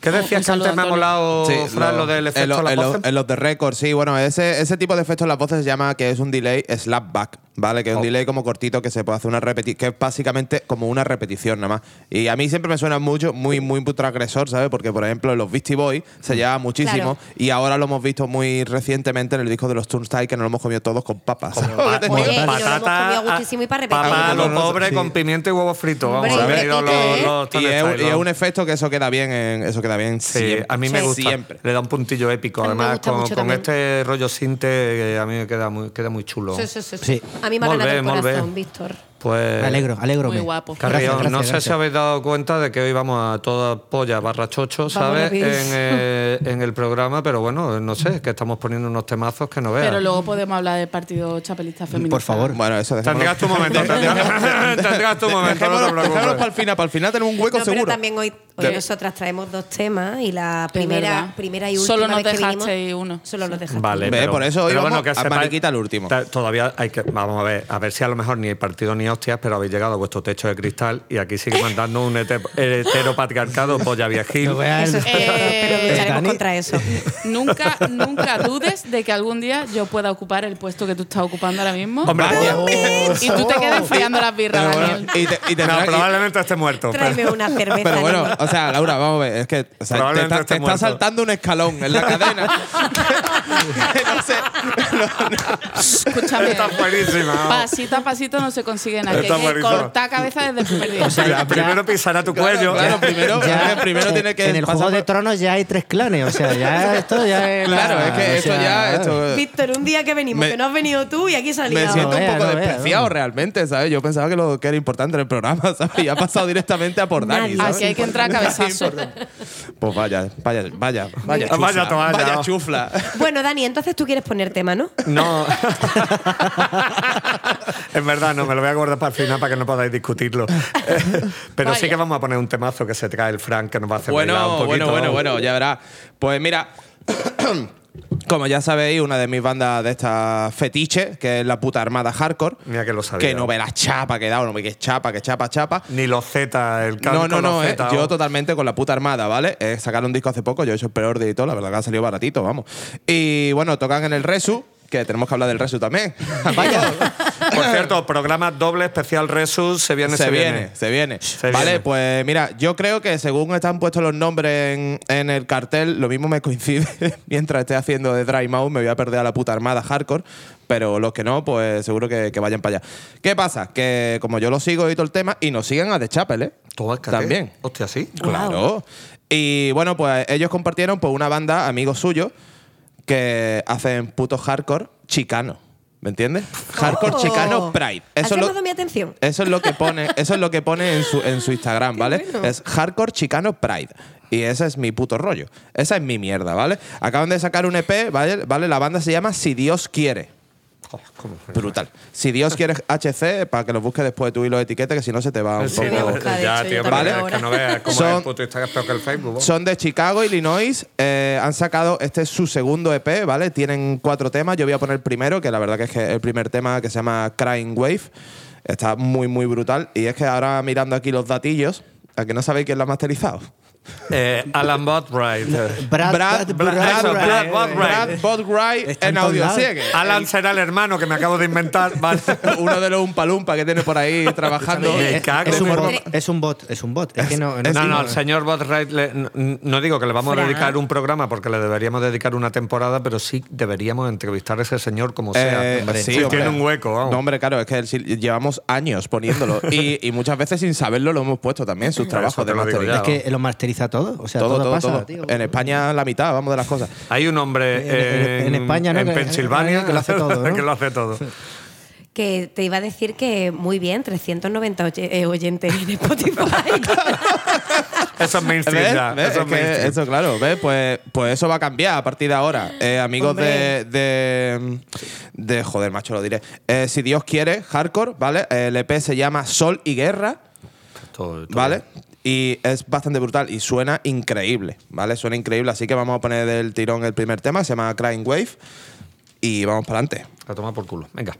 ¿Qué decías que Un antes me ha molado, Sí, Fran, lo, del efecto en, lo- de la en lo- voz? en los de récord, sí. Bueno, ese, ese tipo de efecto en las voces se llama que es un delay slapback, ¿vale? Que es un Oh. delay como cortito que se puede hacer una repetición, que es básicamente como una repetición nada más. Y a mí siempre me suena mucho, muy, muy transgresor, ¿sabes? Porque, por ejemplo, en los Beastie Boys se lleva muchísimo Claro. y ahora lo hemos visto muy recientemente en el disco de los Turnstile que nos lo hemos comido todos con papas. ¿sabes Como lo Oye, y nos lo hemos patata, comido a gustísimo y para repetir. Papá, No, lo pobre sí. con pimiento y huevo frito. Vamos Hombre, a ver, repite, los, los Y es, un efecto que eso queda bien, en, eso queda bien Sí, siempre. a mí me Sí. gusta. Siempre. Le da un puntillo épico. Además, con, este rollo sinte, a mí me queda muy, queda muy chulo. Sí, sí, sí, sí. Sí. A mí me ha ganado el corazón, Víctor. Pues. Me alegro, alegro. Muy guapo. Carrión, no sé si habéis dado cuenta de que hoy vamos a toda polla barra chocho, ¿sabes? En, eh, en el programa, pero bueno, no sé, que estamos poniendo unos temazos que no veas. Pero luego podemos hablar del Partido Chapelista Feminista. Por favor. Bueno, eso dejémoslo- Tendrás tu momento, tendrás, tu momento, no dejémoslo preocupes. para el final, para el final tenemos un hueco No, pero seguro. también hoy, hoy nosotras traemos dos temas y la Es primera, primera y última Solo nos dejasteis vinimos, uno. Solo nos dejaste. Vale, pero, por eso hoy pero vamos bueno, que a mariquita el último. Todavía hay que, vamos a ver, a ver si a lo mejor ni hay partido ni hostias, pero habéis llegado a vuestro techo de cristal y aquí sigue mandando un hete- heteropatriarcado polla viejil. Eso pero, Eh, pero lucharemos Dani. contra eso. Nunca, nunca dudes de que algún día yo pueda ocupar el puesto que tú estás ocupando ahora mismo. Hombre, y tú te quedes enfriando las birras, Pero bueno, Daniel. y te- y tendrá- no, probablemente esté muerto. pero- Tráeme una cerveza. Pero bueno, o sea, Laura, vamos a ver, es que o sea, te, está, te saltando un escalón en la cadena. No sé. no, no. Escúchame. Está buenísima. Pasito a pasito no se consigue hay que buenísima. cortar cabeza desde el primer día. O sea, Ya, primero pisará tu cuello. Claro, primero, Ya, primero en- tiene que En el Juego de Tronos ya hay tres clanes, o sea, ya esto ya es. Claro, la- es que o esto sea, ya. Esto, Víctor, un día que venimos, Me- que no has venido tú y aquí me salíamos. siento No un poco no despreciado no. realmente, ¿sabes? Yo pensaba que lo que era importante en el programa, ¿sabes? Y ha pasado directamente a por Dani. ¿sabes? Así hay que entrar a cabezazo. Pues vaya, vaya, vaya, vaya Vaya chufla. toalla, Vaya ¿no? chufla. Bueno, Dani, entonces tú quieres poner tema, ¿no? No. es verdad, no, me lo voy a guardar para el final para que no podáis discutirlo. Eh, Pero sí que vamos a poner un temazo que se trae el Frank que nos va a hacer bailar un Bueno, poquito. bueno, bueno, bueno, ya verás. Pues mira, como ya sabéis, una de mis bandas de esta fetiche, que es la puta Armada Hardcore, Mira que lo sabía. que no ve la chapa que da, no ve que es chapa, que chapa, chapa. Ni los Z, el No, canto, no, no, los eh, yo totalmente con la puta armada, ¿vale? Eh, sacaron un disco hace poco, yo he hecho el peor de todo, la verdad que ha salido baratito, vamos. Y bueno, tocan en el Resu, que tenemos que hablar del Resu también. Vaya. Por cierto, programa doble especial Resus se viene, se, viene, se viene. vale, viene. pues mira, yo creo que según están puestos los nombres en, en el cartel, lo mismo me coincide. Mientras esté haciendo de Dry Mouth, me voy a perder a la puta armada hardcore. Pero los que no, pues seguro que, que vayan para allá. ¿Qué pasa? Que como yo lo sigo y todo el tema, y nos siguen a The Chapel, ¿eh? También. Hostia, sí. Claro. Y bueno, pues ellos compartieron pues una banda, amigos suyos, que hacen puto hardcore chicano. ¿Me entiendes? Hardcore Oh. chicano Pride. Eso es, lo, mi atención. eso es lo que pone, eso es lo que pone en su, en su Instagram, ¿vale? bueno. Es hardcore chicano Pride. Y ese es mi puto rollo. Esa es mi mierda, ¿vale? Acaban de sacar un EP, ¿vale? ¿vale? La banda se llama Si Dios quiere. Brutal. Si Dios quiere HC, para que lo busques después tú y lo etiquetes, que si no se te va un Sí, poco. ya, hecho, tío, es que no veas cómo Son- es el puto Instagram es peor que el Facebook. Son de Chicago, Illinois. eh, han sacado, este es su segundo EP, ¿vale? Tienen cuatro temas. Yo voy a poner el primero, que la verdad que es que el primer tema que se llama Crying Wave. Está muy, muy brutal. Y es que ahora mirando aquí los datillos, ¿a que no sabéis quién lo ha masterizado? Eh, Alan Botwright. Brad, Brad, Brad, Brad, eso, Brad, Brad Botwright. Brad Botwright en audio. Alan será el hermano que me acabo de inventar. Vale. Uno de los umpalumpa que tiene por ahí trabajando. Me Es, un el- bot, es un bot, es un bot. Es que no, No, no, no- al señor Botwright le- no, no digo que le vamos a dedicar un programa porque le deberíamos dedicar una temporada, pero sí deberíamos entrevistar a ese señor como sea. Eh, hombre. sí, hombre. tiene un hueco, vamos. No, hombre, claro, es que llevamos años poniéndolo. y, y muchas veces sin saberlo lo hemos puesto también, sus trabajos de mastering. es que lo masteriza todo. O sea, todo, todo, todo, pasa, todo. tío. En España la mitad, vamos, de las cosas. Hay un hombre En- en- en España, ¿no? en Que- Pensilvania que lo hace todo, ¿no? que lo hace todo. Que te iba a decir que muy bien, 390 oye- eh, oyentes en Spotify. Eso es mainstream ¿Ves? ya. ¿Ves? Eso Es mainstream. eso, claro, ¿ves? Pues, pues eso va a cambiar a partir de ahora. Eh, amigos de, de, de- Joder, macho, lo diré. Eh, si Dios quiere, hardcore, ¿vale? El EP se llama Sol y Guerra, Todo- todo. ¿vale? Y es bastante brutal y suena increíble, ¿vale? Suena increíble, así que vamos a poner del tirón el primer tema, se llama Crying Wave. Y vamos para adelante. A tomar por culo. Venga.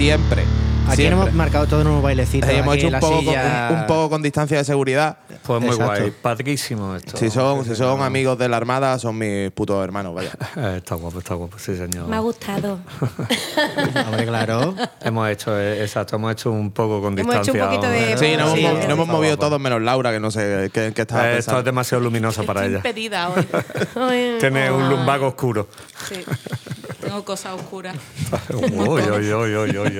Siempre. Aquí siempre. hemos marcado todo en un bailecito. Eh, hemos hecho poco, con, un poco con distancia de seguridad. Pues muy Exacto. guay. Padrísimo esto. Si son, si son No. amigos de la Armada, son mis putos hermanos, vaya. Eh, está guapo, está guapo, sí, señor. Me ha gustado. Hombre, claro. Hemos hecho, eh, exacto, hemos hecho un poco con Hemos hecho un distancia. poquito de- ¿no? Sí, nos Sí, hemos, sí, nos hemos movido guapo. todos menos Laura, que no sé qué, qué estaba Eh, esto es demasiado luminoso para Estoy ella. impedida hoy. Tiene un ay. lumbago oscuro. Sí. Tengo cosas oscuras. Uy, uy, uy, uy, uy, uy.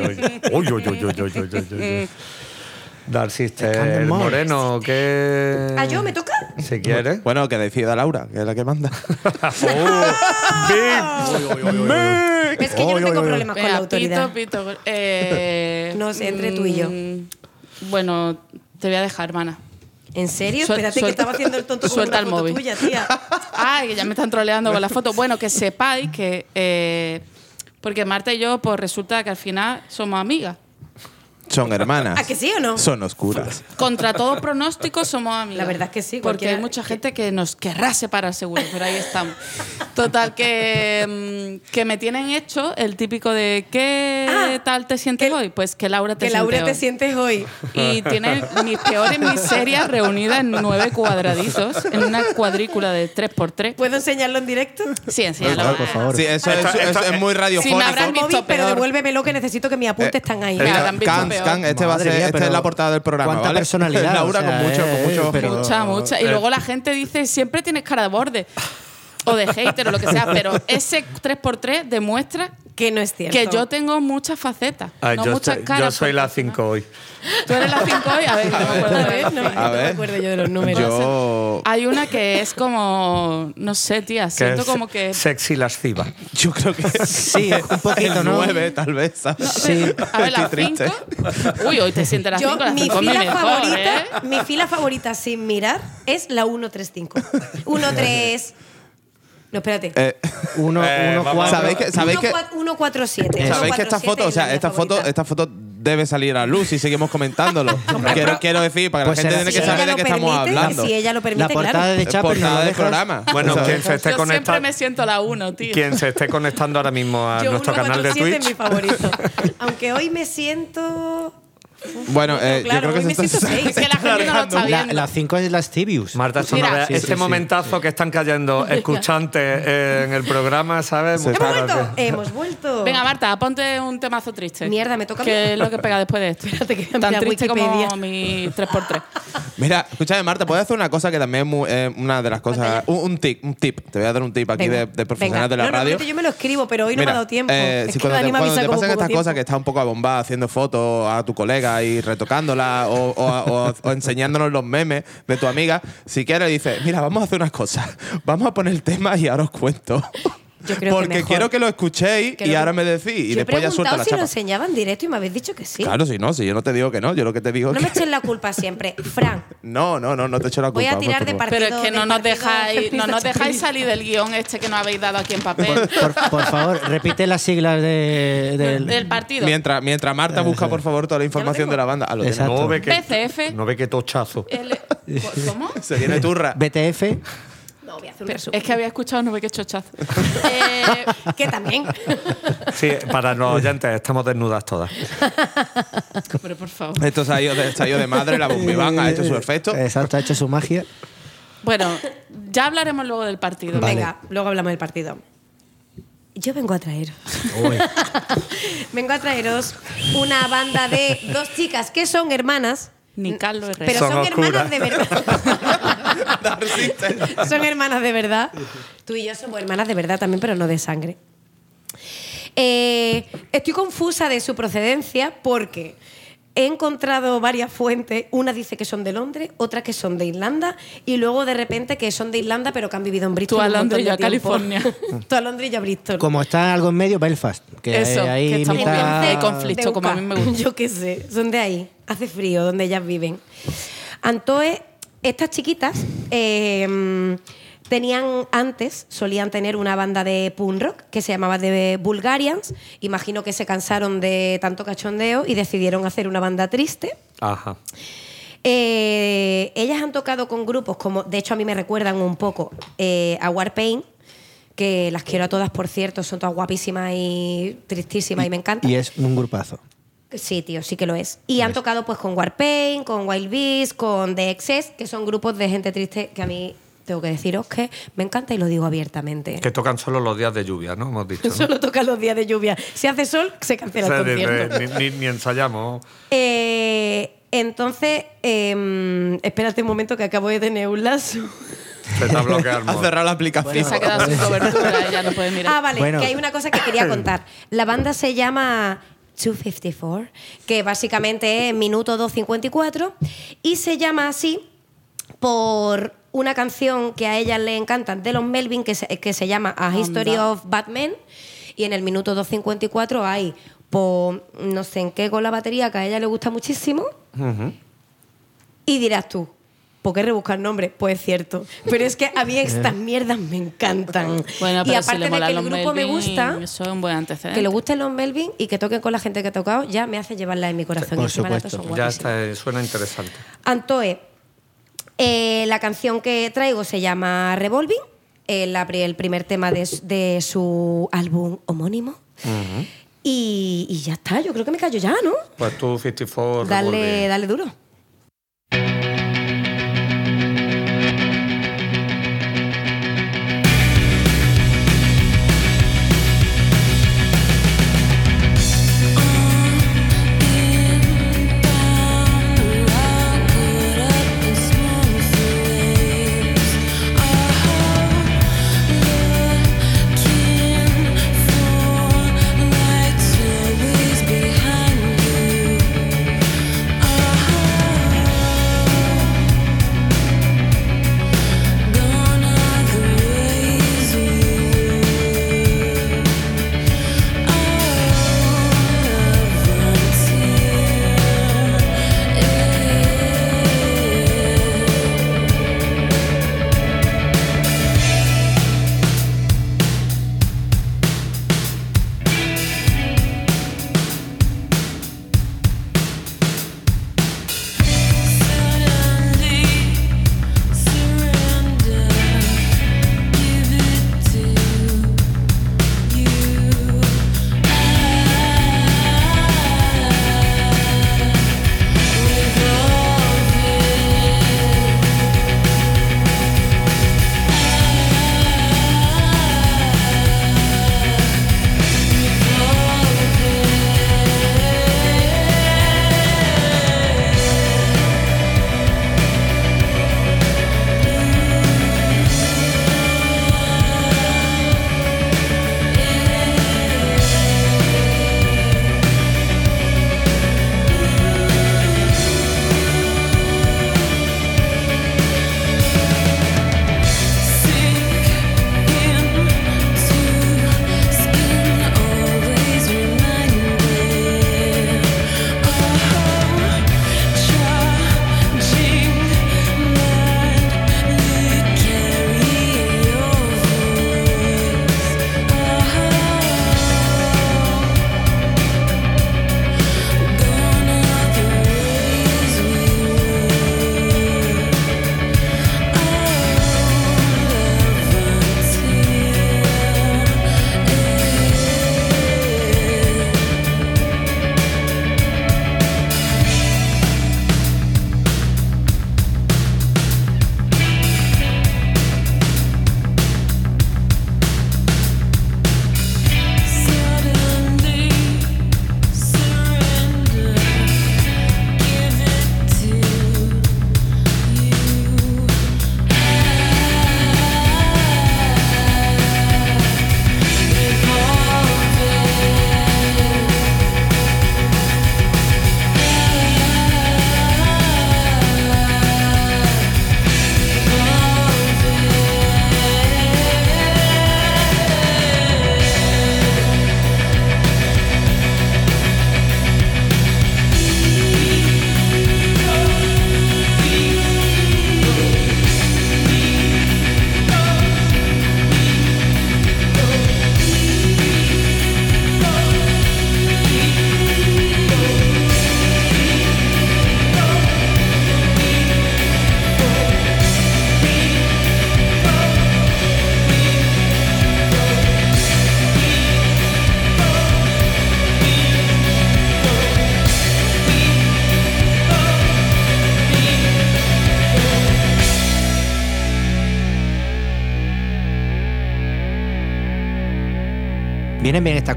Uy, uy, uy, uy, uy, uy, uy, Dark Sister. Moreno, ¿qué. ¿Ah, yo? ¿Me toca? Si quieres. Bueno, que decida Laura, que es la que manda. Oh, Es que yo no tengo problemas con la autoridad. Pito, pito. eh, No sé, entre tú y yo. mm, Bueno, te voy a dejar, hermana. ¿En serio? Suel- Espérate que estaba haciendo el tonto con suelta una el foto móvil. tuya, tía. Ay, que ya me están troleando con la foto. Bueno, que sepáis que. eh, porque Marta y yo, pues resulta que al final somos amigas. Son hermanas. ¿A que sí o no? Son oscuras. Contra todo pronóstico somos amigas. La verdad es que sí, Porque cualquiera- hay mucha gente que nos querrá separar seguro, pero ahí estamos. Total, que, mm, que me tienen hecho el típico de ¿qué Ah, tal te sientes que- hoy? Pues que Laura te Que Laura te sientes hoy. Y tiene mis peores miserias reunidas en nueve cuadraditos, en una cuadrícula de 3x3. ¿Puedo enseñarlo en directo? Sí, enséñalo. por favor. Sí, eso, es- eso esto- es muy Sí, me radiofónico. habrán visto Móvil, pero devuélvemelo que necesito que mis apuntes están ahí. Me habrán visto Can, peor. can, este va a ser, mía, esta es la portada del programa. cuánta ¿vale? personalidad, Laura o sea, con mucho, con eh, mucho. pero- Mucha, mucha. Y luego la gente dice, siempre tienes cara de borde. O de hater o lo que sea. Pero ese 3x3 demuestra Que no es cierto. que yo tengo muchas facetas. Ah, no yo, muchas soy, caras. yo soy la porque- 5 hoy. Tú eres la 5 hoy. A ver, no me acuerdo A ver, no, me acuerdo yo de los números. Yo, Hay una que es como. No sé, tía. Siento como que. Sexy lasciva. yo creo que Sí, un poquito, el ¿no? 9, tal vez. ¿sabes? Sí. A ver, la Estoy 5. triste. Uy, hoy te sientes la 5. Yo, La mi 5 es mi fila mejor, favorita, ¿eh? mi fila favorita sin mirar es la 135. 13 No, espérate. Eh, Uno, Eh, uno, cuatro. ¿Sabéis que, sabéis que, 147. sabéis que esta foto, o sea, esta foto, esta foto debe salir a luz y seguimos comentándolo? quiero, quiero decir, para que Pues la gente tiene que si saber ella de qué estamos hablando. Si ella lo permite, La portada claro. de Chaplin. portada ¿no del programa. Bueno, sea, quien se esté Yo siempre conectando. me siento la 1, tío. Quien se esté conectando ahora mismo a Yo nuestro canal de 147 Twitch. es mi favorito. Aunque hoy me siento. Bueno, eh, claro, yo creo que se está, siento seis. Es que la gente no lo está La, viendo. la cinco es las Tibius. Marta, no veas- Sí, este sí, sí. momentazo que están cayendo escuchantes eh, en el programa, ¿sabes? ¡Hemos vuelto! Hemos vuelto. Venga, Marta, ponte un temazo triste. Mierda, me toca a mí. ¿Qué es lo que pega después de esto? Espérate que Tan a triste Wikipedia. como mi 3x3. Mira, escúchame, Marta, puedes hacer una cosa que también es muy- eh, una de las cosas. Un, un tip, un tip. Te voy a dar un tip aquí Venga, de, de venga. profesional de la No, radio. normalmente yo me lo escribo, pero hoy no me ha dado tiempo. eh, es si que cuando te, pasan estas cosas que está un poco abombada haciendo fotos a tu colega y retocándola o, enseñándonos los memes de tu amiga, si quieres dices, mira, vamos a hacer unas cosas. Vamos a poner el tema y ahora os cuento. Yo creo que Porque mejor. quiero que lo escuchéis Que y lo- ahora me decís. Y Yo he después ya suelta la si lo chapa. enseñaba en directo y me habéis dicho que sí. Claro, si no, si yo no te digo que no, yo lo que te digo No es me que. echen la culpa siempre. Fran, No, no, no, no te echo la culpa. voy a tirar de partido. Pero es que no nos dejáis, no nos dejáis salir del guion este que nos habéis dado aquí en papel. Por, por favor, repite las siglas de- del. del partido. Mientras, mientras Marta busca, por favor, toda la información de la banda. Ah, lo. Exacto. No ve que, PCF. no ve que tochazo. El- ¿Cómo? Se viene turra. BTF. No, voy a hacer un resumen. es que había escuchado no ve qué chochazo. Eh, Que también. Sí, para los oyentes, estamos desnudas todas. pero por favor. Esto se ha ido de, se ha ido de madre, la bombiván ha hecho su efecto. Exacto, ha hecho su magia. Bueno, ya hablaremos luego del partido. Vale. Venga, luego hablamos del partido. Yo vengo a traeros. vengo a traeros una banda de dos chicas que son hermanas. Ni Carlos Herrera. Pero Son hermanas de verdad. son hermanas de verdad. Tú y yo somos hermanas de verdad también, pero no de sangre. Eh, estoy confusa de su procedencia porque he encontrado varias fuentes. Una dice que son de Londres, otra que son de Irlanda y luego de repente que son de Irlanda pero que han vivido en Bristol. Tú a Londres y yo a. California. Tú a Londres y yo a Bristol. Como está algo en medio, Belfast. Que Eso, ahí que está muy mitad- de conflicto, como a mí me gusta. Yo qué sé, son de ahí. Hace frío donde ellas viven. Entonces, estas chiquitas eh, tenían antes, solían tener una banda de punk rock que se llamaba The Bulgarians. Imagino que se cansaron de tanto cachondeo y decidieron hacer una banda triste. Ajá. Eh, ellas han tocado con grupos como, de hecho a mí me recuerdan un poco eh, a Warpaint, que las quiero a todas, por cierto, son todas guapísimas y tristísimas y, me encantan. Y es un grupazo. Sí, tío, sí que lo es. Y han tocado pues con Warpaint, con Wild Beast, con The Excess, que son grupos de gente triste que a mí tengo que deciros que me encanta y lo digo abiertamente. Que tocan solo los días de lluvia, ¿no? Hemos dicho. ¿no? Solo tocan los días de lluvia. Si hace sol, se cancela O sea, el concierto. ni, ni- ni ensayamos. Eh, entonces, em, espérate un momento que acabo de tener un lazo. Se bloqueado el Ha cerrado la aplicación. Se ha quedado sin cobertura, ya no puede mirar. Ah, vale, Bueno. que hay una cosa que quería contar. La banda se llama 254, que básicamente es minuto 254, y se llama así por una canción que a ellas le encantan de los Melvin, que se, que se llama A History Anda. of Batman, y en el minuto 254 hay, por no sé en qué con la batería, que a ella le gusta muchísimo, y dirás tú, ¿Por qué rebuscar nombre? Pues es cierto. Pero es que a mí estas mierdas me encantan. Bueno, y pero si aparte de que el grupo me gusta, Eso es un buen antecedente. que le gusten los Melvin y que toquen con la gente que ha tocado, ya me hace llevarla en mi corazón. Por Y supuesto. son Ya está, eh, suena interesante. Antoe, eh, la canción que traigo se llama Revolving, pri- el primer tema de, su álbum homónimo. y, y ya está, yo creo que me callo ya, ¿no? Pues tú 54 Dale, dale duro.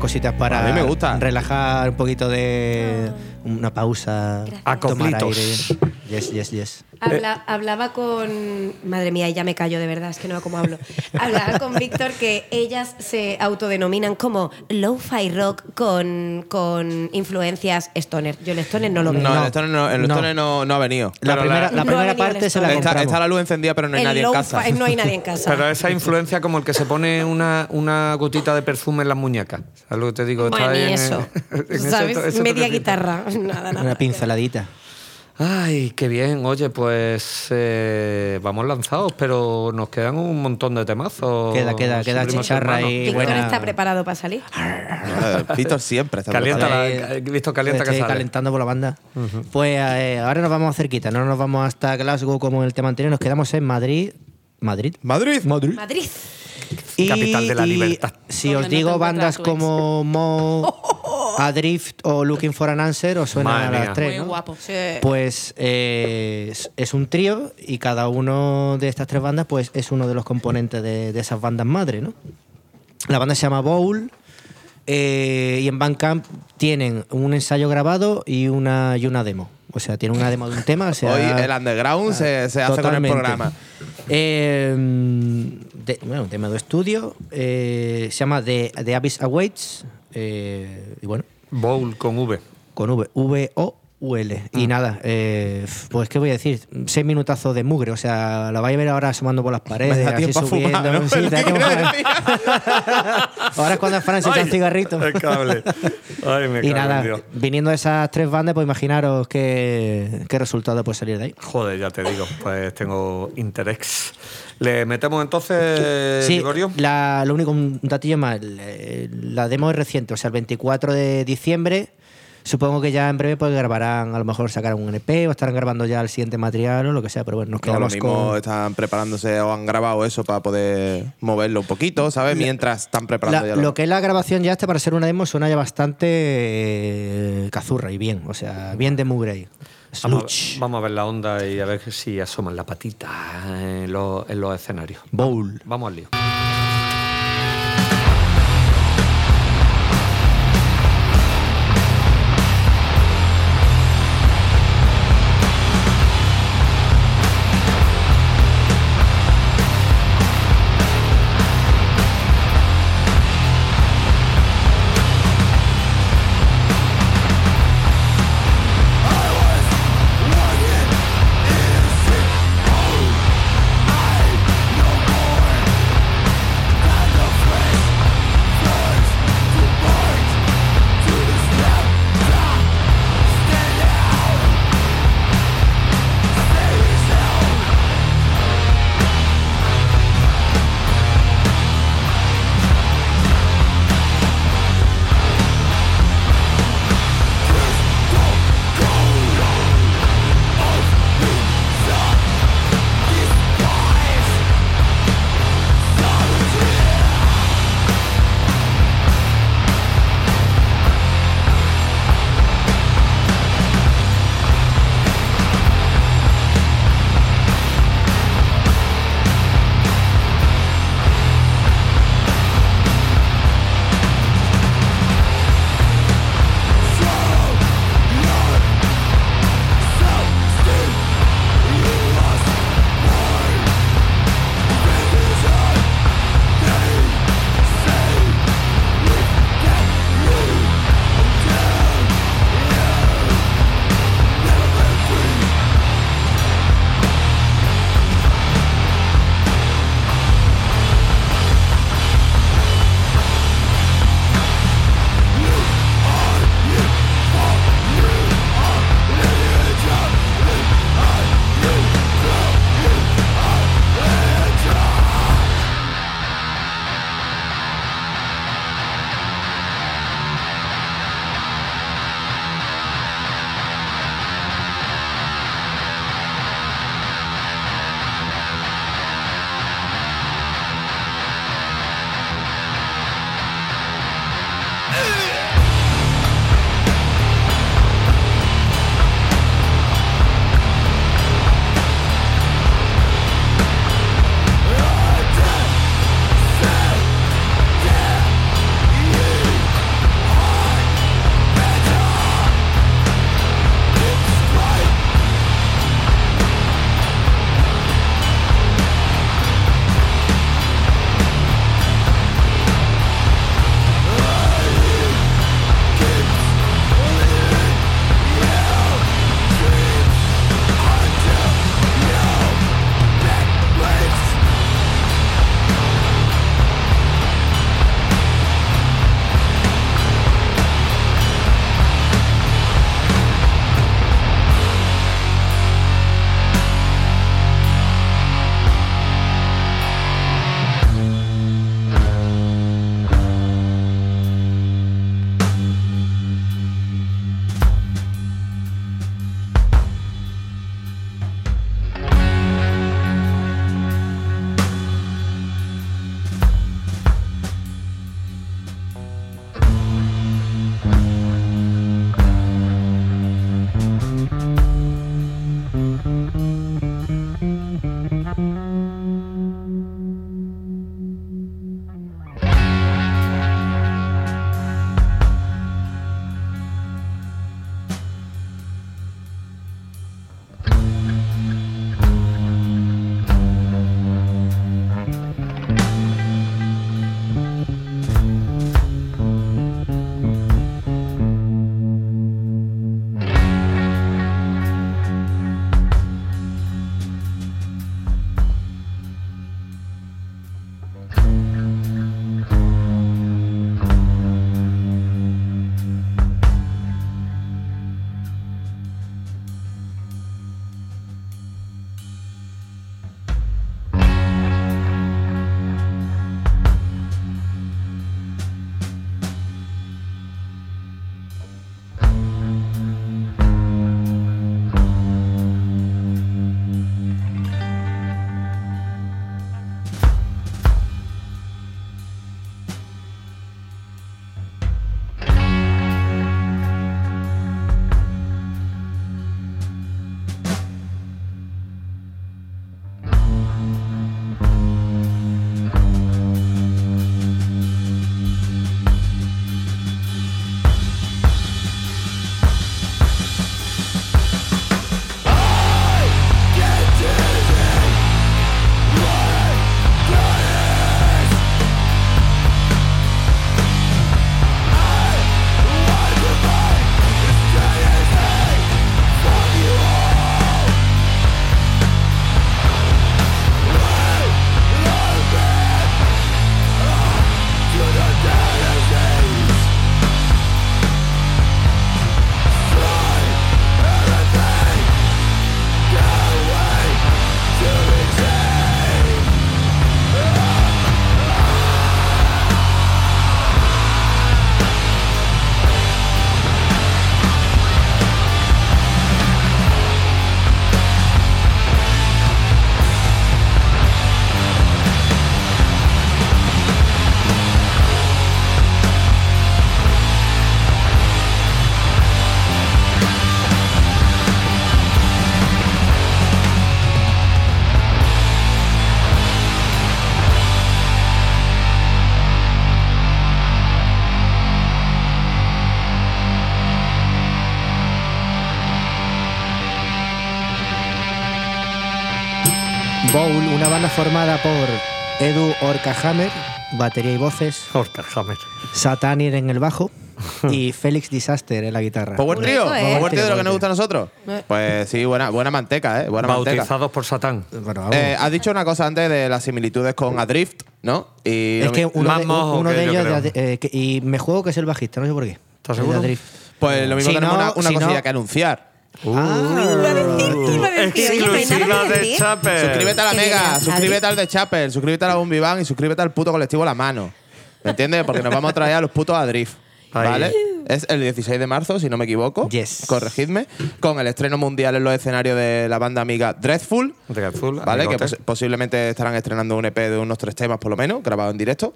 Cositas para A mí me gusta. relajar un poquito de una pausa, tomar Acoplitos. aire. Yes, yes, yes. Habla- hablaba con. Madre mía, ya me callo de verdad, es que no sé cómo hablo. Hablaba con Víctor que ellas se autodenominan como low-fi rock con, con influencias stoner. Yo el stoner no lo veo. No, el Stoner no, el No. Stoner no, no ha venido. La Pero primera, la- la primera parte se la. Está, está la luz encendida, pero no hay El nadie en casa. No hay nadie en casa. Pero esa influencia como el que se pone una, una gotita de perfume en las muñecas. ¿Sabes lo que te digo? Bueno, y en- eso. en ese ¿Sabes? Media guitarra. Nada, nada. Una pinceladita. Ay, qué bien. Oye, pues eh, vamos lanzados, pero nos quedan un montón de temazos. Queda, queda, queda chicharra y Víctor está preparado para salir. Eh, Víctor siempre está Calienta preparado. la, visto calienta que sale. calentando por la banda. Pues eh, ahora nos vamos cerquita, no nos vamos hasta Glasgow como en el tema anterior, nos quedamos en Madrid. ¿Madrid? Madrid. Madrid. Madrid. Y- Capital de la y libertad. Si os no digo bandas como Mo, Adrift o Looking for an Answer, os suenan Madre a mía. las tres. Muy ¿no? guapo. Pues eh, es, es un trío y cada uno de estas tres bandas pues es uno de los componentes de, de esas bandas madre, ¿no? La banda se llama Bowl eh, y en Bandcamp tienen un ensayo grabado y una, y una demo. O sea, tienen una demo de un tema. O sea, Hoy el underground se, se hace con el programa. Eh, de- bueno, un tema de estudio. eh, se llama The, The Abyss Awaits. eh, y bueno, Bowl con V. con V. V-O-U-L. Mm. Y nada, eh, pues qué voy a decir. Seis minutazos de mugre. O sea, la vais a ver ahora asomando por las paredes. Me da así tiempo a subiendo. fumar, ¿no? Sí, te da tiempo a ahora es cuando cigarritos. El cable. Ay, me Y nada, Dios. viniendo de esas tres bandas, pues imaginaros qué, qué resultado puede salir de ahí. Joder, ya te digo, pues tengo interés. ¿Le metemos entonces, Sí, Ligorio? la, lo único, un datillo más. La demo es reciente, o sea, el 24 de diciembre. Supongo que ya en breve pues grabarán, a lo mejor sacarán un EP o estarán grabando ya el siguiente material o lo que sea, pero bueno, nos No, lo quedamos mismo con. están preparándose o han grabado eso para poder moverlo un poquito, ¿sabes? Mientras están preparando La- ya lo que es la grabación ya este para ser una demo suena ya bastante eh, cazurra y bien, o sea, bien de mugre ahí. Vamos Sluch. a, vamos a ver la onda y a ver si asoman la patita en los, en los escenarios. Bowl. Vamos al lío. Formada por Edu Orcahammer, batería y voces, Oscar Hammer. Satanier en el bajo y Félix Disaster en la guitarra. Power Trio, ¿eh? Power Trio de lo que Power nos gusta a nosotros. Pues sí, buena, buena manteca, ¿eh? Buena manteca. Bautizados por Satán. Bueno, vamos. Eh, has dicho una cosa antes de las similitudes con Adrift, ¿no? Y es que uno más de, mojo uno que de yo ellos, de- eh, que- y me juego que es el bajista, no sé por qué. ¿Estás seguro? Adrift. pues lo mismo Si tenemos no- una, una si cosilla no- que anunciar. A a Exclusiva que de decir. Chapel. Suscríbete a la Mega, suscríbete al de Chapel, suscríbete a la Bombi Bang y suscríbete al puto colectivo La Mano. ¿Me entiendes? Porque nos vamos a traer a los putos Adrift. Ahí. ¿Vale? Es el 16 de marzo, si no me equivoco. Yes. Corregidme. Con el estreno mundial en los escenarios de la banda amiga Dreadful. De azul, ¿Vale? Que amigote. pos- posiblemente estarán estrenando un EP de unos tres temas por lo menos, grabado en directo.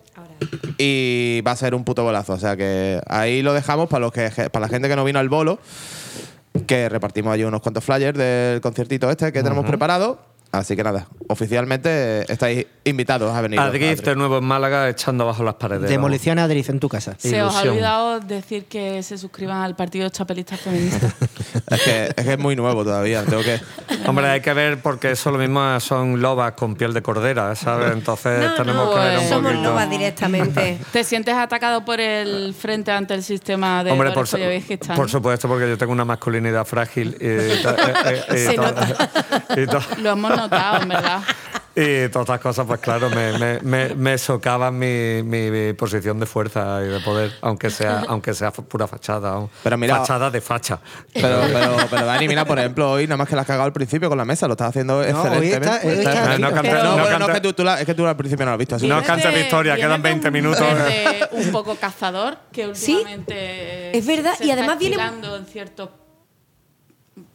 Y va a ser un puto bolazo. O sea que ahí lo dejamos para los que para la gente que no vino al bolo. Que repartimos allí unos cuantos flyers del conciertito este que tenemos preparado. Así que nada, oficialmente estáis invitados a venir. Adrift de nuevo en Málaga echando abajo las paredes. Demolición Adrift en tu casa. Se os ha Ilusión. olvidado decir que se suscriban al Partido Chapelista Feminista. Es que, es que es muy nuevo todavía. Tengo que. Hombre, hay que ver porque eso lo mismo son lobas con piel de cordera, ¿sabes? Entonces No, tenemos no, que ver un somos poquito. lobas directamente. ¿Te sientes atacado por el frente ante el sistema de Hombre, por, su- por supuesto, porque yo tengo una masculinidad frágil y, eh, eh, y Se to- nota. y to- Lo hemos notado, en verdad. Y todas estas cosas, pues claro, me, me, me, me socavan mi, mi- mi posición de fuerza y de poder, aunque sea, aunque sea pura fachada. Pero mira- fachada de facha. Pero, pero, pero Dani, mira, por ejemplo, hoy nada más que la has cagado al principio con la mesa, lo estás haciendo excelentemente. está Está- No, no es que tú, tú la- es que tú al principio no lo has visto así. No de- victoria, quedan de 20 un minutos. un poco cazador, que Sí, últimamente es verdad, se y está además viene- estilando en ciertos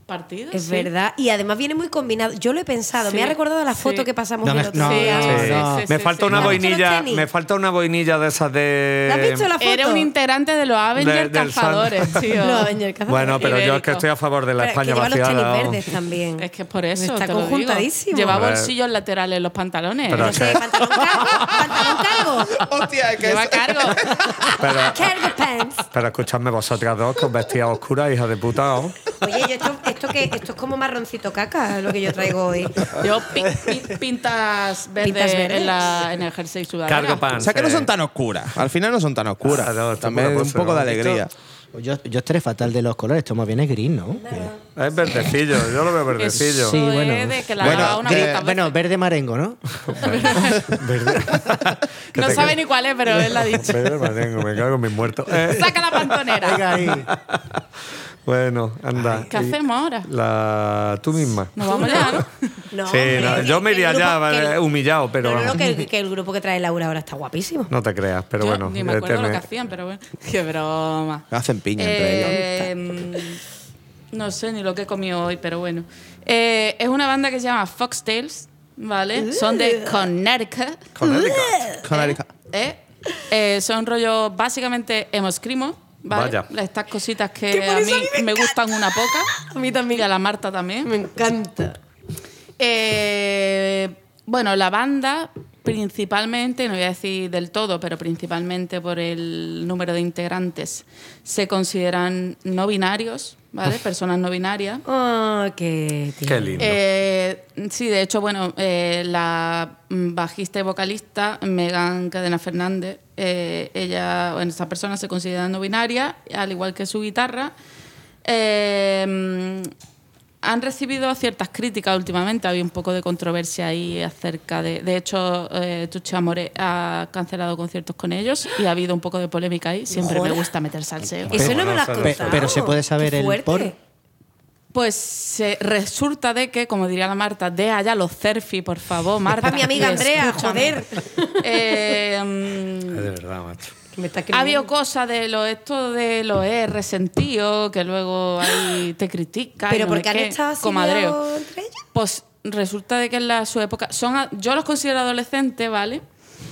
partidos. Es sí. verdad. Y además viene muy combinado. Yo lo he pensado. Sí, Me ha recordado la sí. foto que pasamos No el me- otro no, día. no, Sí, no. sí, me falta sí. una ¿No has visto los boinilla, me falta una boinilla de esas de. ¿Te has visto la foto? Era un integrante de los Avengers Sun. cazadores, tío. Los Avengers cazadores. Bueno, pero yo es que estoy a favor de la Pero es que España lleva los vaciada. tenis vamos. verdes también. Es que es por eso. Está te lo digo. conjuntadísimo. Lleva bolsillos laterales en los pantalones. Pero No sé. Eh, ¿Pantalón cargo? ¿Pantalón cargo? Hostia, es que Lleva es- cargo. Pero, Cargo pants. pero escuchadme vosotras dos con vestidas oscuras, hijas de puta. Oye, yo esto, esto, que, esto es como marroncito caca, lo que yo traigo hoy. Yo pi- pi- pintas verdes, Pintas verdes. En, la, en el jersey sudadera. Cargo O pants. sea que no eh. son tan oscuras. Al final no son tan oscuras. Ah, no, esto También un poco de alegría. Pues Yo, yo estaré fatal de los colores, esto más bien es gris, ¿no? Es verdecillo, yo lo veo verdecillo. Eso Sí, bueno. es de que la Bueno, lava una gris- puta Bueno, vez. verde marengo, ¿no? No te- sabe ni cuál es, pero él la ha dicho. Verde marengo, me cago en mis muertos. Eh, Saca la pantonera. Venga ahí. bueno, anda. ¿Qué Y hacemos ahora? La, tú misma. Nos vamos ya, ¿no? No, sí, hombre, no, que- yo me iría eh, humillado, pero No, no, que, el- que el grupo que trae Laura ahora está guapísimo. No te creas, pero Yo bueno. ni me acuerdo lo tiene- que hacían, pero bueno. Qué broma. Hacen piña entre ellos. Eh, no sé ni lo que he comido hoy, pero bueno. Eh, es una banda que se llama Foxtails, ¿vale? Son de Connecticut. Connecticut. Connecticut. ¿eh? Eh, son rollos básicamente emoscrimo, ¿vale? Vaya. Estas cositas que a mí me, gustan una poca. A mí también. Y a la Marta también. Me encanta. Eh, bueno, la banda principalmente, no voy a decir del todo, pero principalmente por el número de integrantes, se consideran no binarios, ¿vale? Personas no binarias. Oh, qué tío. Qué lindo. Eh, sí, de hecho, bueno, eh, la bajista y vocalista Megan Cadena Fernández, eh, ella, bueno, esta persona se considera no binaria, al igual que su guitarra. Eh, han recibido ciertas críticas últimamente, había un poco de controversia ahí acerca de... De hecho, eh, Amore ha cancelado conciertos con ellos y ha habido un poco de polémica ahí. Siempre me gusta meter salseo. Eso no me lo has Pe- contado. pero se puede saber Qué el fuerte. por. Pues se resulta de que, como diría la Marta, de allá los cerfi, por favor, Marta. Pa' mi amiga Y Andrea, escúchame. joder. Eh, Es mm, de verdad, macho. Me está ha habido escribiendo. cosas de lo esto de lo es resentido, que luego ahí te critican. Pero no porque han qué, estado comadreo. entre ellos. Pues resulta de que en la, su época. Son, yo los considero adolescentes, ¿vale?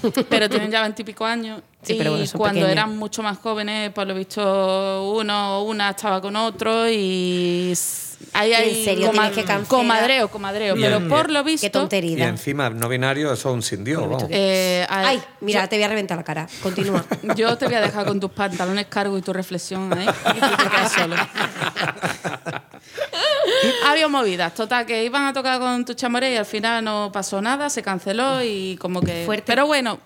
Pero tienen ya veintipico años. Sí, y pero bueno, cuando pequeños. eran mucho más jóvenes, por lo visto, uno o una estaba con otro y. s- Ahí hay ¿En serio tienes que comadreo, comadreo. Bien, pero por lo Qué visto. Y encima, no binario, eso es un sin Dios, vamos. eh, a- Ay, mira, te voy a reventar la cara. Continúa. Yo te voy a dejar con tus pantalones cargo y tu reflexión ahí. Y tú te quedas solo. Había movidas, total, que iban a tocar con tu chamoré y al final no pasó nada, se canceló y como que. Fuerte. Pero bueno,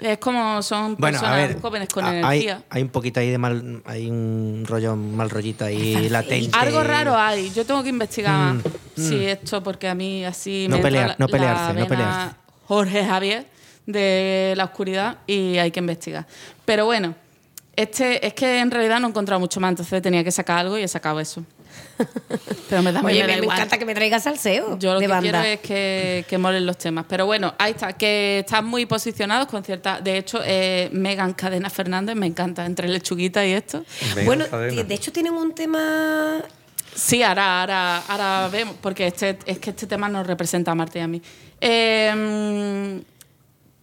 es como son Bueno, personas ver, jóvenes con a- energía. hay un poquito ahí de mal, hay un rollo, mal rollito ahí latente. Algo raro hay. Yo tengo que investigar Mm, si esto, porque a mí así No me pelear- la- no la pelearse, no pelearse. Jorge Javier de la oscuridad y hay que investigar. Pero bueno, este es que en realidad no he encontrado mucho más, entonces tenía que sacar algo y he sacado eso. Pero me da Oye, me da me, encanta que me traigas salseo Yo lo de que banda. quiero es que, que molen los temas. Pero bueno, ahí está, que están muy posicionados con cierta. De hecho, eh, Megan Cadena Fernández me encanta, entre lechuguita y esto. Bueno, de hecho tienen un tema... Sí, ahora, ahora, ahora vemos, porque este, es que este tema nos representa a Marta y a mí. Eh,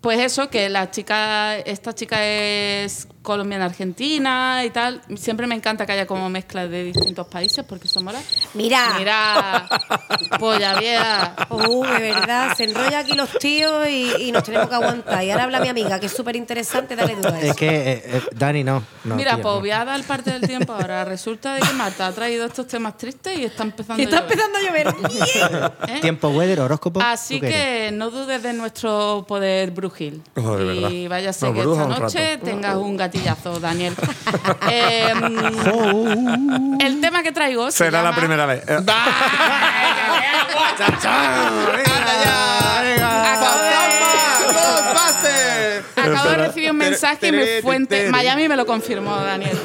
pues eso, que la chica, esta chica es colombiana argentina y tal. Siempre me encanta que haya como mezclas de distintos países porque eso mola. Mira. Mira, polla vieja. Uh, de verdad, se enrolla aquí los tíos y, y nos tenemos que aguantar. Y ahora habla mi amiga, que es súper interesante, dale eso. Es que, eh, eh, Dani, no. no Mira, tío, pues no. voy a dar parte del tiempo ahora. Resulta de que Marta ha traído estos temas tristes y está empezando Y está a llover. empezando a llover. ¿Eh? Tiempo weather, horóscopo. Así que no dudes de nuestro poder brujil. Oh, de y verdad. vaya a ser que esta noche tengas un Daniel. Em, el tema que traigo se Será la primera vez. Acabo de recibir un mensaje y mi fuente Miami me lo confirmó, Daniel.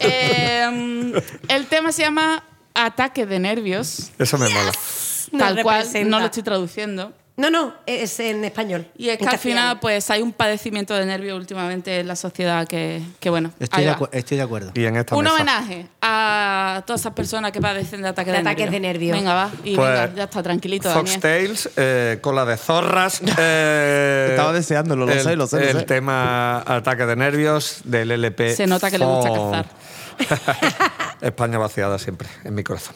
Em, el tema se llama Ataque de nervios. Eso me mola. Tal cual, no lo estoy traduciendo. No, no, es en español. Y es que al final, pues hay un padecimiento de nervios últimamente en la sociedad que, que bueno. Estoy ahí de, va. acu- estoy de acuerdo. Y en esta Un mesa. homenaje a todas esas personas que padecen de ataques De de, ataques de nervios. Venga, va. Y Pues, venga, ya está, tranquilito, Daniel. Foxtails, eh, cola de zorras. eh, Estaba deseándolo, lo el- sé, lo sé, lo El sé. tema ataque de nervios del LP. Se nota que le gusta cazar. España vaciada siempre, en mi corazón.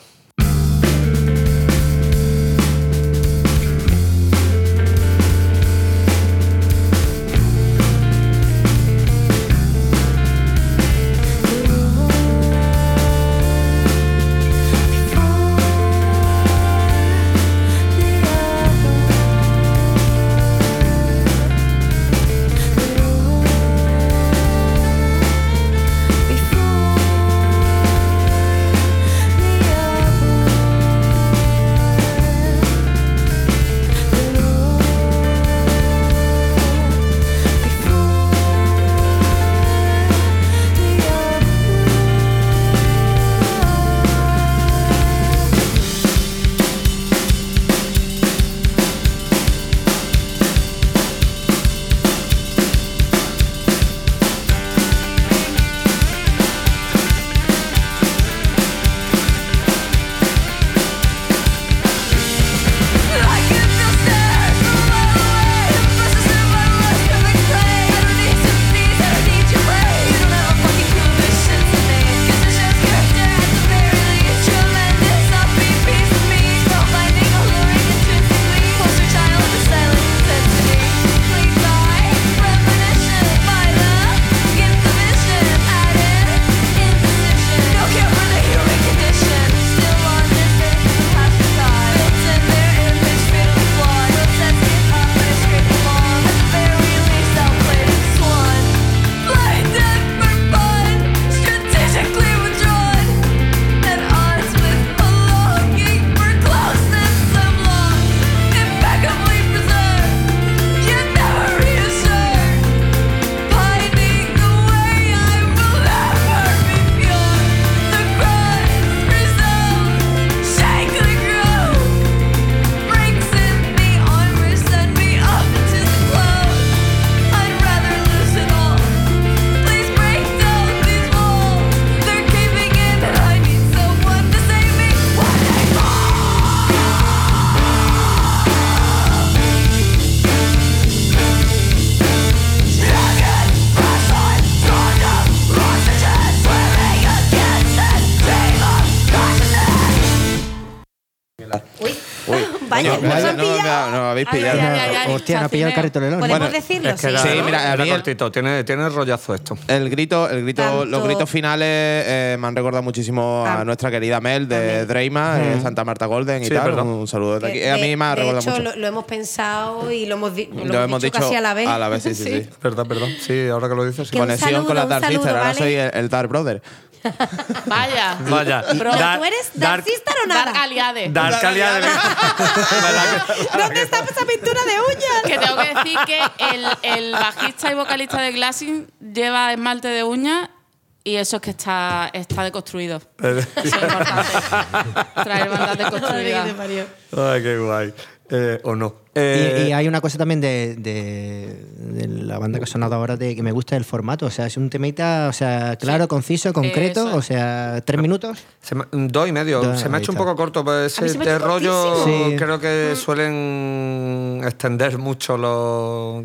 Han no, me- pillado. no, habéis pillado. ay, ay, ay, Hostia, no ha pillado el carrito de helado. ¿Podemos Bueno, decirlo? Es que sí. Sí, mira, a era mí el- cortito, tiene, tiene rollazo esto. El grito, el grito, Tanto- los gritos finales eh, me han recordado muchísimo a Ah. nuestra querida Mel de. Dreima, eh, Santa Marta Golden y Sí, tal. verdad. Un saludo desde aquí. Que a mí me ha de recordado hecho, mucho. Lo, lo hemos pensado y lo hemos, di- lo Lo hemos dicho casi a la vez. A la vez, sí, sí, sí. Verdad, verdad. Sí, ahora que lo dices, Conexión con las Dark Sisters. Ahora soy el, el Dark Brother. Vaya. Vaya. Dar- ¿Tú eres Dark- Dark Sister o nada? Dark Aliade. Dar calidad de ¿Verdad que- ¿Dónde está esa pintura de uñas? Que tengo que decir que el, el bajista y vocalista de Glassing lleva esmalte de uñas y eso es que está, está deconstruido. Eso es importante. Traer bandas deconstruidas. Ay, qué guay. Eh, o no. Y, Eh, y hay una cosa también de, de- de la banda que ha sonado ahora de que me gusta el formato. O sea, es un temita, o sea, claro, conciso, concreto. Eso. O sea, tres minutos. se me- dos y medio. Dos, se me ha hecho un poco corto, pero ese de hecho rollo. Sí. creo que suelen extender mucho los.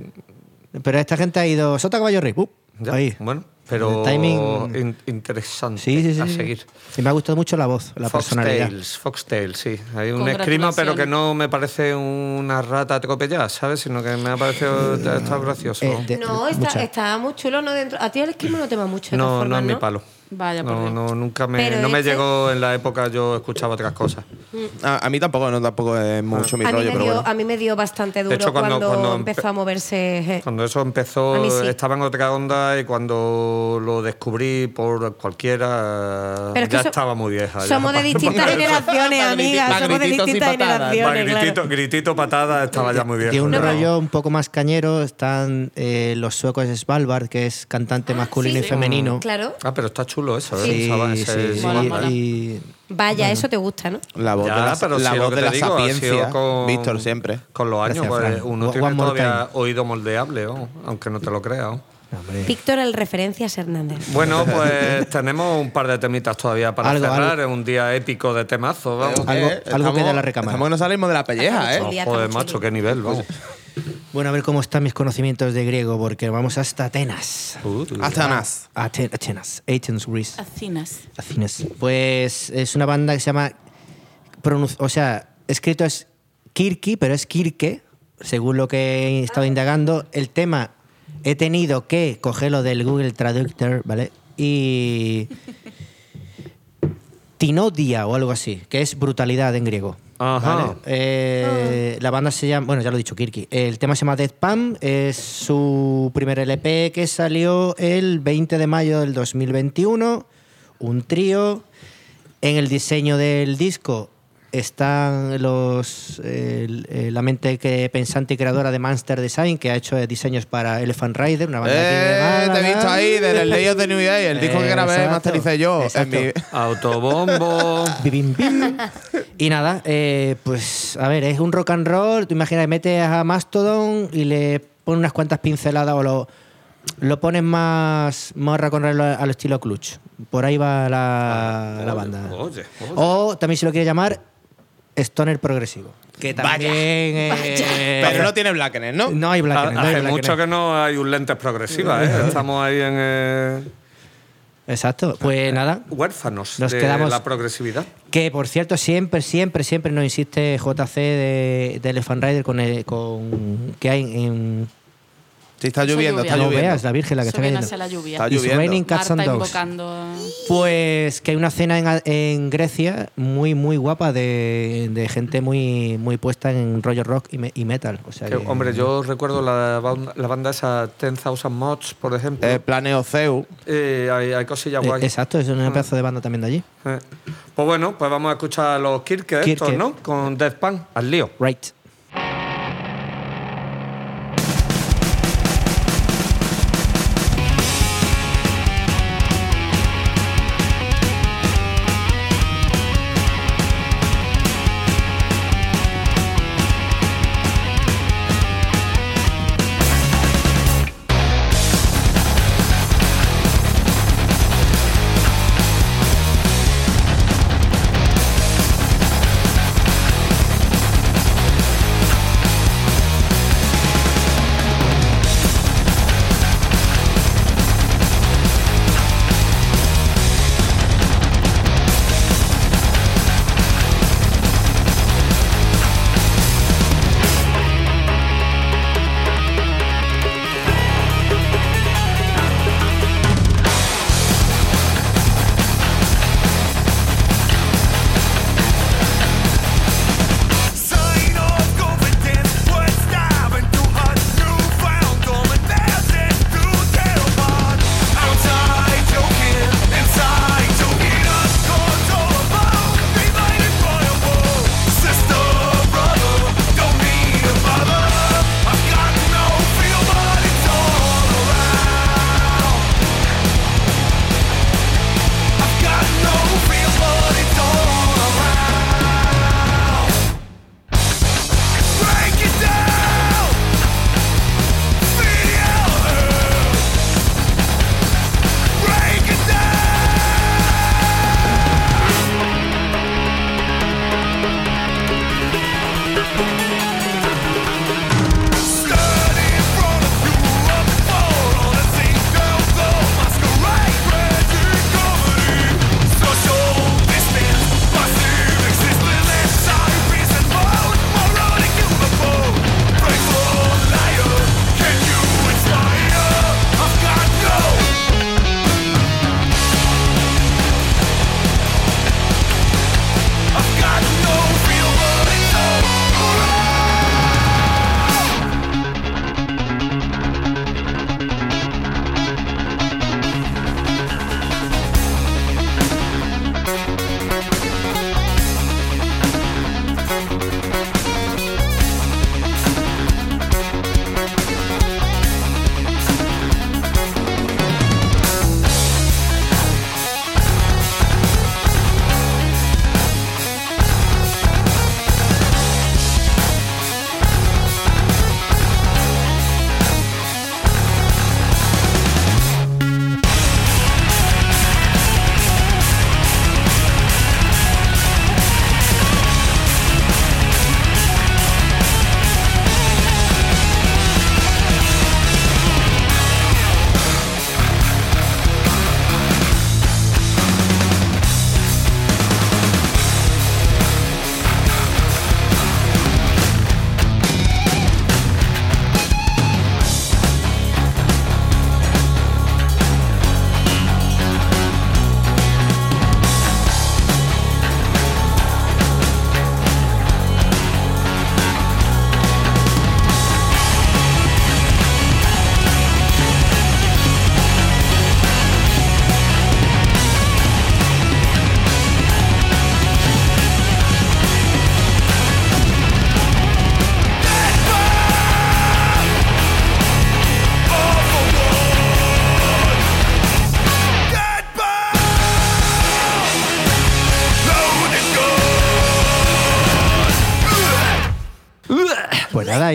Pero esta gente ha ido sota caballo rey. ¡uh! Ya, ahí. Bueno, pero timing- in- interesante Sí, sí, sí. a sí. seguir. Y me ha gustado mucho la voz, la personalidad. Foxtails, Foxtails, sí. Hay un escrima, pero que no me parece una rata atropellada, ¿sabes? Sino que me ha parecido está gracioso. Eh, de- No, está, está muy chulo, ¿no? Dentro. A ti el esquema no te va mucho. de no, no es mi palo. Vaya, por no, Dios. no, nunca me, Pero no me este- llegó en la época, yo escuchaba otras cosas. A, a mí tampoco, no, tampoco es mucho mi A mí, rollo, me pero dio, bueno. a mí me dio bastante duro hecho, cuando- cuando, cuando empezó empe- a moverse. je. Cuando eso empezó, A mí sí. estaba en otra onda y cuando lo descubrí por cualquiera, Pero es que ya so- estaba muy vieja. ya. Somos de distintas generaciones, amigas. Somos de y distintas patadas. Va, generaciones. gritito, claro. gritito, patada, estaba ya muy vieja. Tiene un No, rollo un poco más cañero. Están eh, los suecos Svalbard, que es cantante masculino sí, y sí. femenino. Claro. Ah, pero está chulo eso, ¿eh? Sí, sí, ese- sí. Mola, mola. Y Vaya, eso te gusta, ¿no? La voz Ya, de la, pero la, lo voz que de te la digo, ha sido sapiencia. con- Víctor, siempre. Con los años, Gracias, pues, Fran. uno One tiene more todavía time. oído moldeable, ¿no? aunque no te lo creas. ¿no? hombre, Víctor, el referencias Hernández. Bueno, pues tenemos un par de temitas todavía para Algo, cerrar. algo. Es un día épico de temazos, vamos. Algo- Eh, algo que de la recámara. Estamos que no salimos de la pelleja, ¿eh? Joder, macho, qué nivel, vamos. Bueno, a ver cómo están mis conocimientos de griego, porque vamos hasta Atenas. Uh, Atenas. Ate- Atenas, Athens, Greece. Acinas. Athens. Pues es una banda que se llama. O sea, escrito es Kirki, pero es Kirke, según lo que he estado indagando. El tema he tenido que cogerlo del Google Traductor, ¿vale? Y. Tinodia o algo así, que es brutalidad en griego. Ajá. ¿vale? Eh, La banda se llama, bueno, ya lo he dicho, Kirki. El tema se llama Deathpam, es su primer LP que salió el 20 de mayo del 2021. Un trío. En el diseño del disco están los el- eh, la mente que pensante y creadora de Monster Design, que ha hecho eh, diseños para Elephant Rider, una banda de Eh, te he visto ahí, del Ley of the New Day, el disco que grabé, exacto, mastericé yo. En mi, Autobombo. Bim, bim. Y nada, eh, pues a ver, es un rock and roll. Tú imaginas, metes a Mastodon y le pones unas cuantas pinceladas o lo, lo pones más, más rock and roll al estilo Clutch. Por ahí va la, la banda. Oye, oye. O también se lo quiere llamar Stoner Progresivo. Que también. eh, Pero no tiene Blackener, ¿no? no hay Ha- Blackener. no hay Hace Blackener. mucho que no hay un lentes progresivas, ¿eh? Estamos ahí en eh, Exacto. Pues nada. huérfanos Nos de quedamos- la progresividad. Que por cierto, siempre, siempre, siempre nos insiste JC de, de Elephant Rider con, el- con que hay en. Sí, está lloviendo, está no lloviendo. veas la Virgen la que está cayendo. la lluvia. Está It's lloviendo. raining cats Marta and dogs. invocando. Pues que hay una cena en, en Grecia muy, muy guapa de, de gente muy, muy puesta en rollo rock y, me- y metal. O sea Que, que- hombre, yo recuerdo la, banda- la banda esa 10,000 Mods, por ejemplo. Eh, Planeo Zeu. Eh, hay, hay cosillas Eh, guay. exacto, es una pedazo de banda también de allí. Eh. Pues bueno, pues vamos a escuchar a los Kirke estos. ¿no? Con Deathpan, al lío. Right.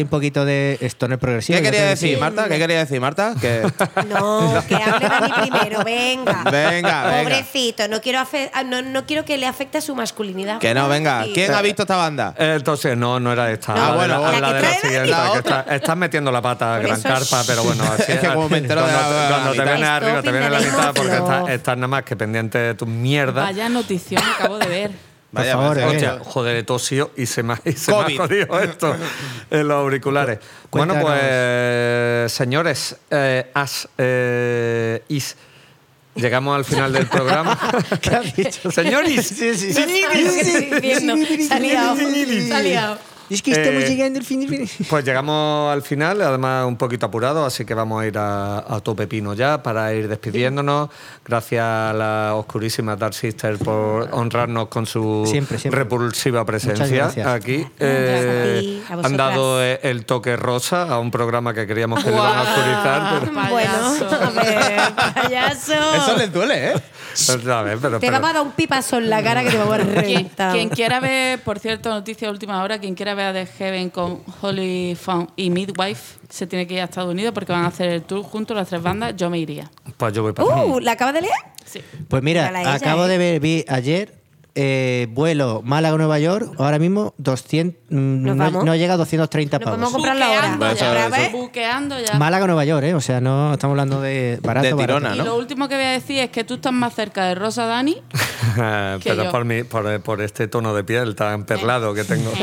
Un poquito de stoner progresivo. ¿Qué quería decir. Marta? ¿Qué quería decir, Marta? Que No, que hable Dani primero, venga. Venga, venga. Pobrecito, no quiero, afe- ah, no, no quiero que le afecte a su masculinidad. Que no, venga. ¿Quién ha visto esta banda? Eh, Entonces, no, no era esta. No, la de bueno, la, la la que de la trae siguiente. la que otra. está- estás metiendo la pata a gran carpa, es- pero bueno, así Es que como me entero de cuando, te vienes arriba, te viene la mitad porque estás, nada más que pendiente de tu mierda. Vaya notición acabo de ver. Por Vaya, favor, vaya, eh. Hostia, joder, he tosido y se me, y se me ha jodido esto en los auriculares. Bueno, pues, señores, eh, as, eh, is, llegamos al final del programa. ¿Qué has dicho? Señores, Sí, sí. ¿Sabes lo que estoy diciendo? Se ha liado, se ha liado. Es que estamos Eh, llegando al fin de Pues llegamos al final, además un poquito apurado, así que vamos a ir a, a tope pino ya para ir despidiéndonos. Gracias a la oscurísima Dark Sister por honrarnos con su Siempre, siempre. repulsiva presencia aquí. A Eh, ti, a han dado eh, el toque rosa a un programa que queríamos que le iban a oscurizar. Pero, Bueno, a ver, payaso. Eso les duele, ¿eh? pero, a ver, pero- Te pero- vamos a dar un pipazo en la cara que te vamos a Quien, reventar. quien quiera ver, por cierto, noticia de última hora, quien quiera a The Heaven con Holy Fun y Midwife, se tiene que ir a Estados Unidos porque van a hacer el tour juntos las tres bandas. Yo me iría. pues yo voy para Uh, ¿la acabas de leer? Sí. Pues mira, Mírala ella, acabo ¿eh? de ver, vi ayer eh, vuelo Málaga-Nueva York, ahora mismo 200, mm, Nos no, llega a 230 Nos pavos. vamos a comprarlo ahora. Buqueando ya. eso. Buqueando ya. Málaga-Nueva York, ¿eh? O sea, no estamos hablando de barato. De barato. tirona, Y ¿no? lo último que voy a decir es que tú estás más cerca de Rosa Dani. Que pero yo. por, mi, por, por este tono de piel tan perlado que tengo.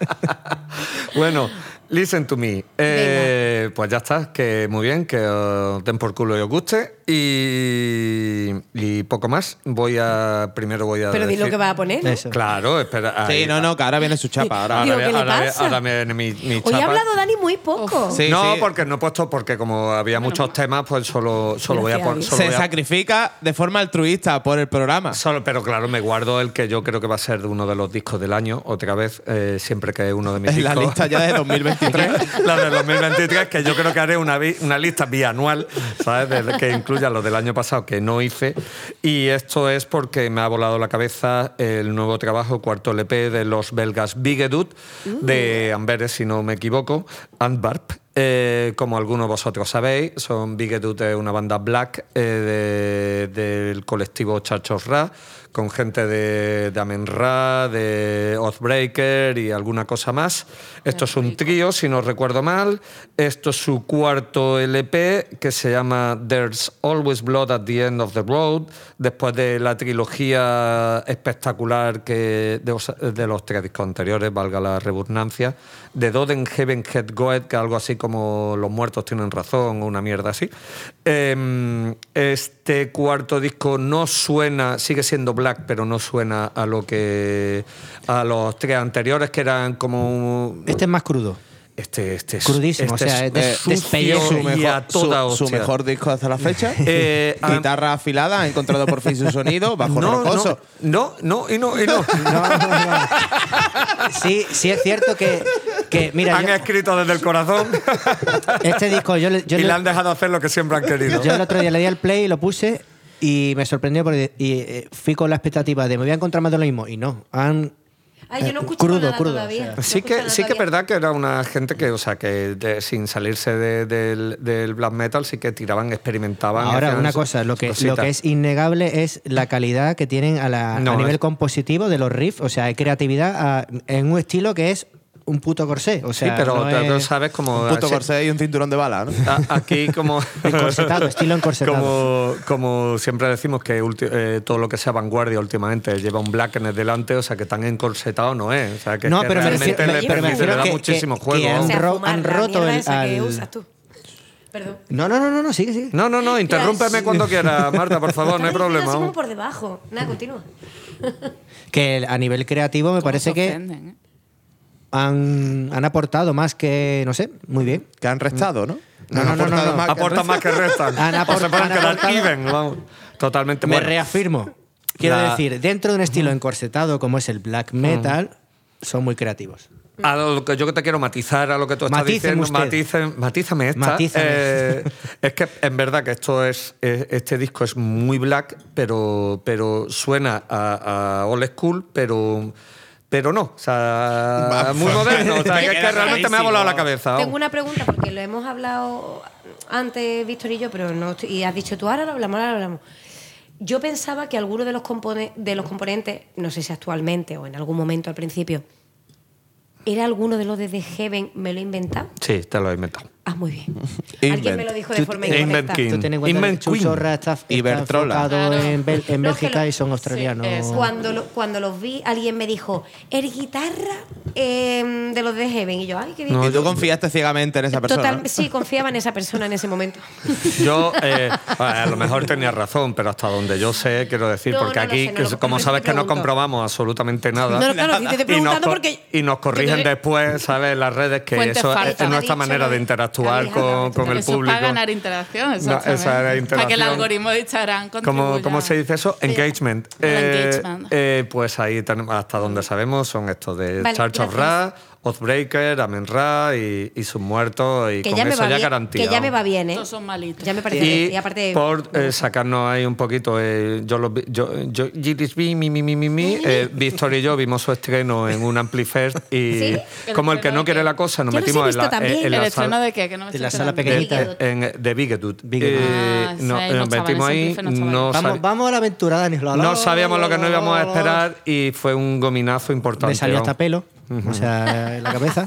bueno, listen to me. Eh, pues ya está, que muy bien, que os den por culo y os guste. Y, y poco más. Voy a. Primero voy a. Pero di lo que vas a poner. ¿no? Eso. Claro, espera. Sí, no, no, que ahora viene su chapa. Ahora, Digo, Ahora, ¿qué le ahora- pasa? ahora viene mi, mi Hoy chapa. ha hablado Dani muy poco. Sí, no, sí. porque no he puesto, porque como había muchos temas, pues solo, solo voy a poner. Se a- sacrifica de forma altruista por el programa. Solo, pero claro, me guardo el que yo creo que va a ser uno de los discos del año, otra vez, eh, siempre que es uno de mis En la discos. lista ya de 2023. la de 2023, que yo creo que haré una, una lista bianual, ¿sabes? De- que incluya los del año pasado que no hice. Y esto es porque me ha volado la cabeza el nuevo trabajo, cuarto LP de los belgas Bigedut, de Amberes, si no me equivoco, Antwerp. Eh, como algunos de vosotros sabéis, son Bigedut una banda black eh, de- del colectivo Chachos Ra, con gente de, de Amen Ra, de Oathbreaker y alguna cosa más. Esto es un trío, si no recuerdo mal. Esto es su cuarto LP que se llama There's Always Blood at the End of the Road, después de la trilogía espectacular que de, de los tres discos anteriores, valga la redundancia, de Doden Heaven Head Goet, que algo así como Los muertos tienen razón o una mierda así. Em, este cuarto disco no suena, sigue siendo black, pero no suena a lo que a los tres anteriores que eran como Este es más crudo. Este, este es Crudísimo, este o sea, es sucio despellejo. su mejor, toda su- su mejor disco hasta la fecha. Eh, Guitarra afilada, ha encontrado por fin su sonido, bajo no, rocoso. no, no, no, y no, y no. Sí, sí es cierto que, que mira, Han yo- escrito desde el corazón este disco yo, le- yo y le- le han dejado hacer lo que siempre han querido. yo el otro día le di al play y lo puse y me sorprendió porque y, eh, fui con la expectativa de me voy a encontrar más de lo mismo y no, han Ay, yo no Eh, escucho crudo, nada crudo, todavía. o sea. No Sí que, nada sí que es verdad que era una gente que, o sea, que de- sin salirse de- del, del black metal sí que tiraban, experimentaban. Ahora, una cosa, lo que, lo que es innegable es la calidad que tienen a, la- No, a nivel es- compositivo de los riffs. O sea, hay creatividad a- en un estilo que es un puto corsé. O sea, sí, pero no tú es sabes como... Un puto corsé y un cinturón de bala, ¿no? Aquí como... encorsetado, estilo encorsetado. Como, como siempre decimos que ulti- eh, todo lo que sea vanguardia últimamente lleva un black en el delante, o sea que tan encorsetado no es. O sea que, No, que pero me realmente refiero- le, me le da que- muchísimo que- juego. que O han sea, ro- fumar han la roto el- esa que al- usas tú. Perdón. No, no, no, no, no, sigue, sigue. No, no, no, interrúmpeme cuando quiera, Marta, por favor, no hay problema. así como por debajo. Nada, continúa. Que a nivel creativo me parece que ofenden, ¿eh? Han, han aportado más que, no sé, muy bien. Que han restado, ¿no? No, no, no, no, más Aportan más que restan. Han o se pueden quedar aportado- even, vamos. Totalmente Me bueno. reafirmo. Quiero La- decir, dentro de un estilo encorsetado como es el black metal, son muy creativos. A lo que yo te quiero matizar a lo que tú estás Matíceme diciendo, matice- matízame esta. Matízame. Eh, es que en verdad que esto es, es- este disco es muy black, pero, pero suena a, a old school, pero pero no. O sea, muy moderno. O sea, que, es que queda realmente me ha volado la cabeza. Tengo una pregunta porque lo hemos hablado antes, Víctor y yo, pero no y has dicho tú ahora lo hablamos, ahora lo hablamos. Yo pensaba que alguno de los, compone- de los componentes, no sé si actualmente o en algún momento al principio, era alguno de los de The Heaven, me lo he inventado. Sí, te lo he inventado. Ah, muy bien. Invent. Alguien me lo dijo de forma Invent incorrecta. King. Tú ten en cuenta Invent que Chuchorra está, está Ibertrola. enfocado Claro. en, Bel- en No, Bélgica lo- y son australianos. Cuando, lo- cuando los vi, alguien me dijo, ¿eres guitarra eh, de los de Heaven? Y yo, ay, qué bien. y tú confiaste ciegamente en esa persona. Total, ¿no? sí, confiaba en esa persona en ese momento. Yo, eh, a lo mejor tenía razón, pero hasta donde yo sé, quiero decir, No, porque no aquí, sé, no como sabes que no comprobamos absolutamente nada. No, no, claro, te estoy y nos, preguntando porque- y nos corrigen después, ¿sabes? En las redes, que eso es, nuestra manera de de- interactuar la con, con el Eso es público. para ganar interacción, No, esa era Para que el interacción. algoritmo de Instagram ¿Cómo, cómo se dice eso? Engagement. Eh, engagement. eh, pues ahí tenemos, hasta donde sabemos son estos de Vale, Church of. Ra, Oathbreaker, Amen Ra y, y sus muertos. Y Que con ya, me eso va ya bien, garantizado. que ya me va bien, ¿eh? Todos son malitos. Ya me parece bien. Y, Y aparte. por eh, sacarnos ahí un poquito, eh, yo, los vi- yo, yo, Giris vi, mi, mi, mi, mi, mi, eh, Víctor y yo vimos su estreno en un Amplifest y ¿Sí? como el que ¿El no estreno quiere de la cosa, nos Yo metimos en la, también. en ¿El la estreno sala. de qué? Que no me De estoy la sala pequeñita. En, en- de Bigetut. Eh, Ah, no, sí, ahí nos no metimos en ahí, no no. Vamos, a la aventura, Dani. no sabíamos lo que nos íbamos a esperar y fue un gominazo importante. Me salió hasta o sea, en la cabeza.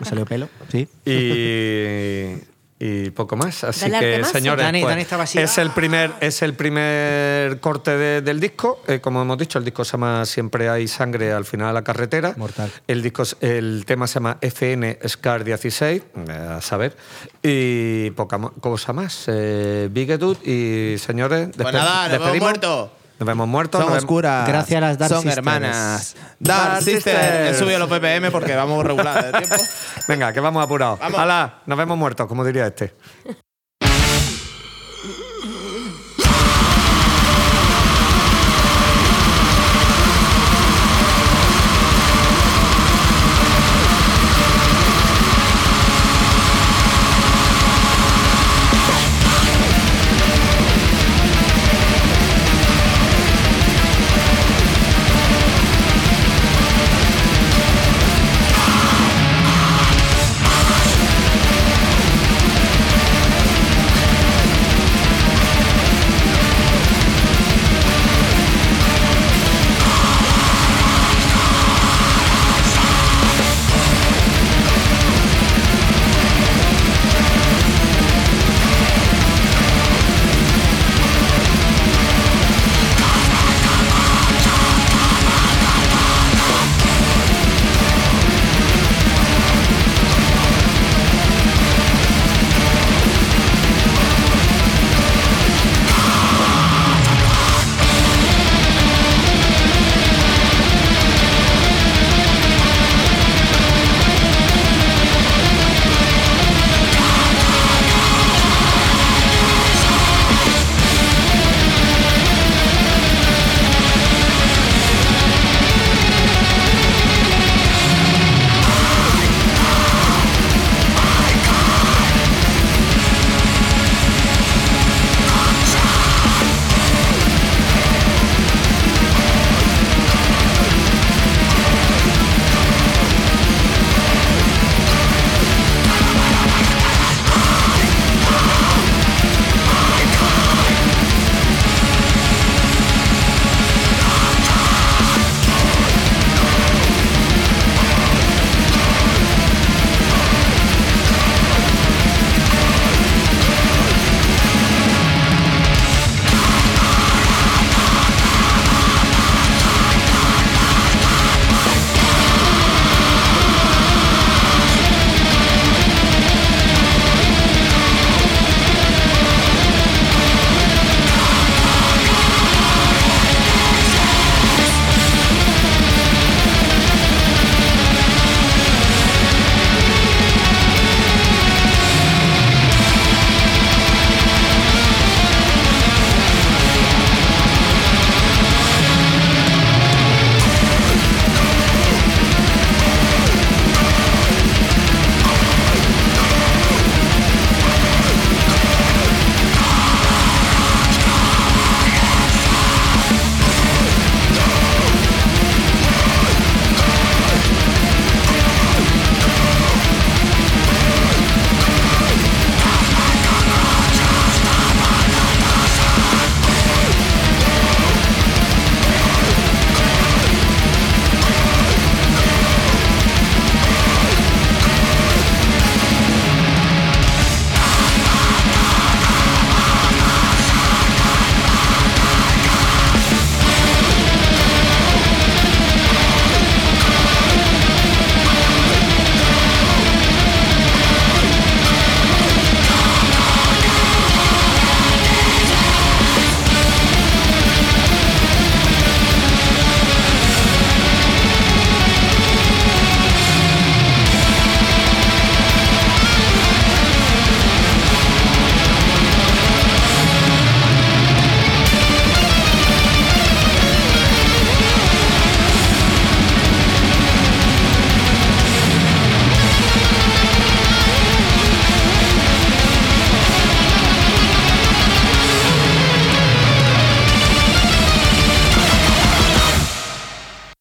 Me salió pelo, sí. y, y poco más. Así que, señores, Dani- pues, Dani es, el ¡ah! primer, es el primer corte de- del disco. Eh, como hemos dicho, el disco se llama Siempre hay sangre al final de la carretera. Mortal. El, disco, el tema se llama FN Scar 16, eh, a saber. Y poca cosa más. Eh, Bigetut y señores, Pues despe- nada, nos vemos despedimos. Nos vemos muertos. Son nos vemos- oscuras. Gracias a las Dark Son Sisters. hermanas. Dark Dark Sister. Sisters. He subido los ppm porque vamos regular de tiempo. Venga, que vamos apurados. Hala, nos vemos muertos, como diría este.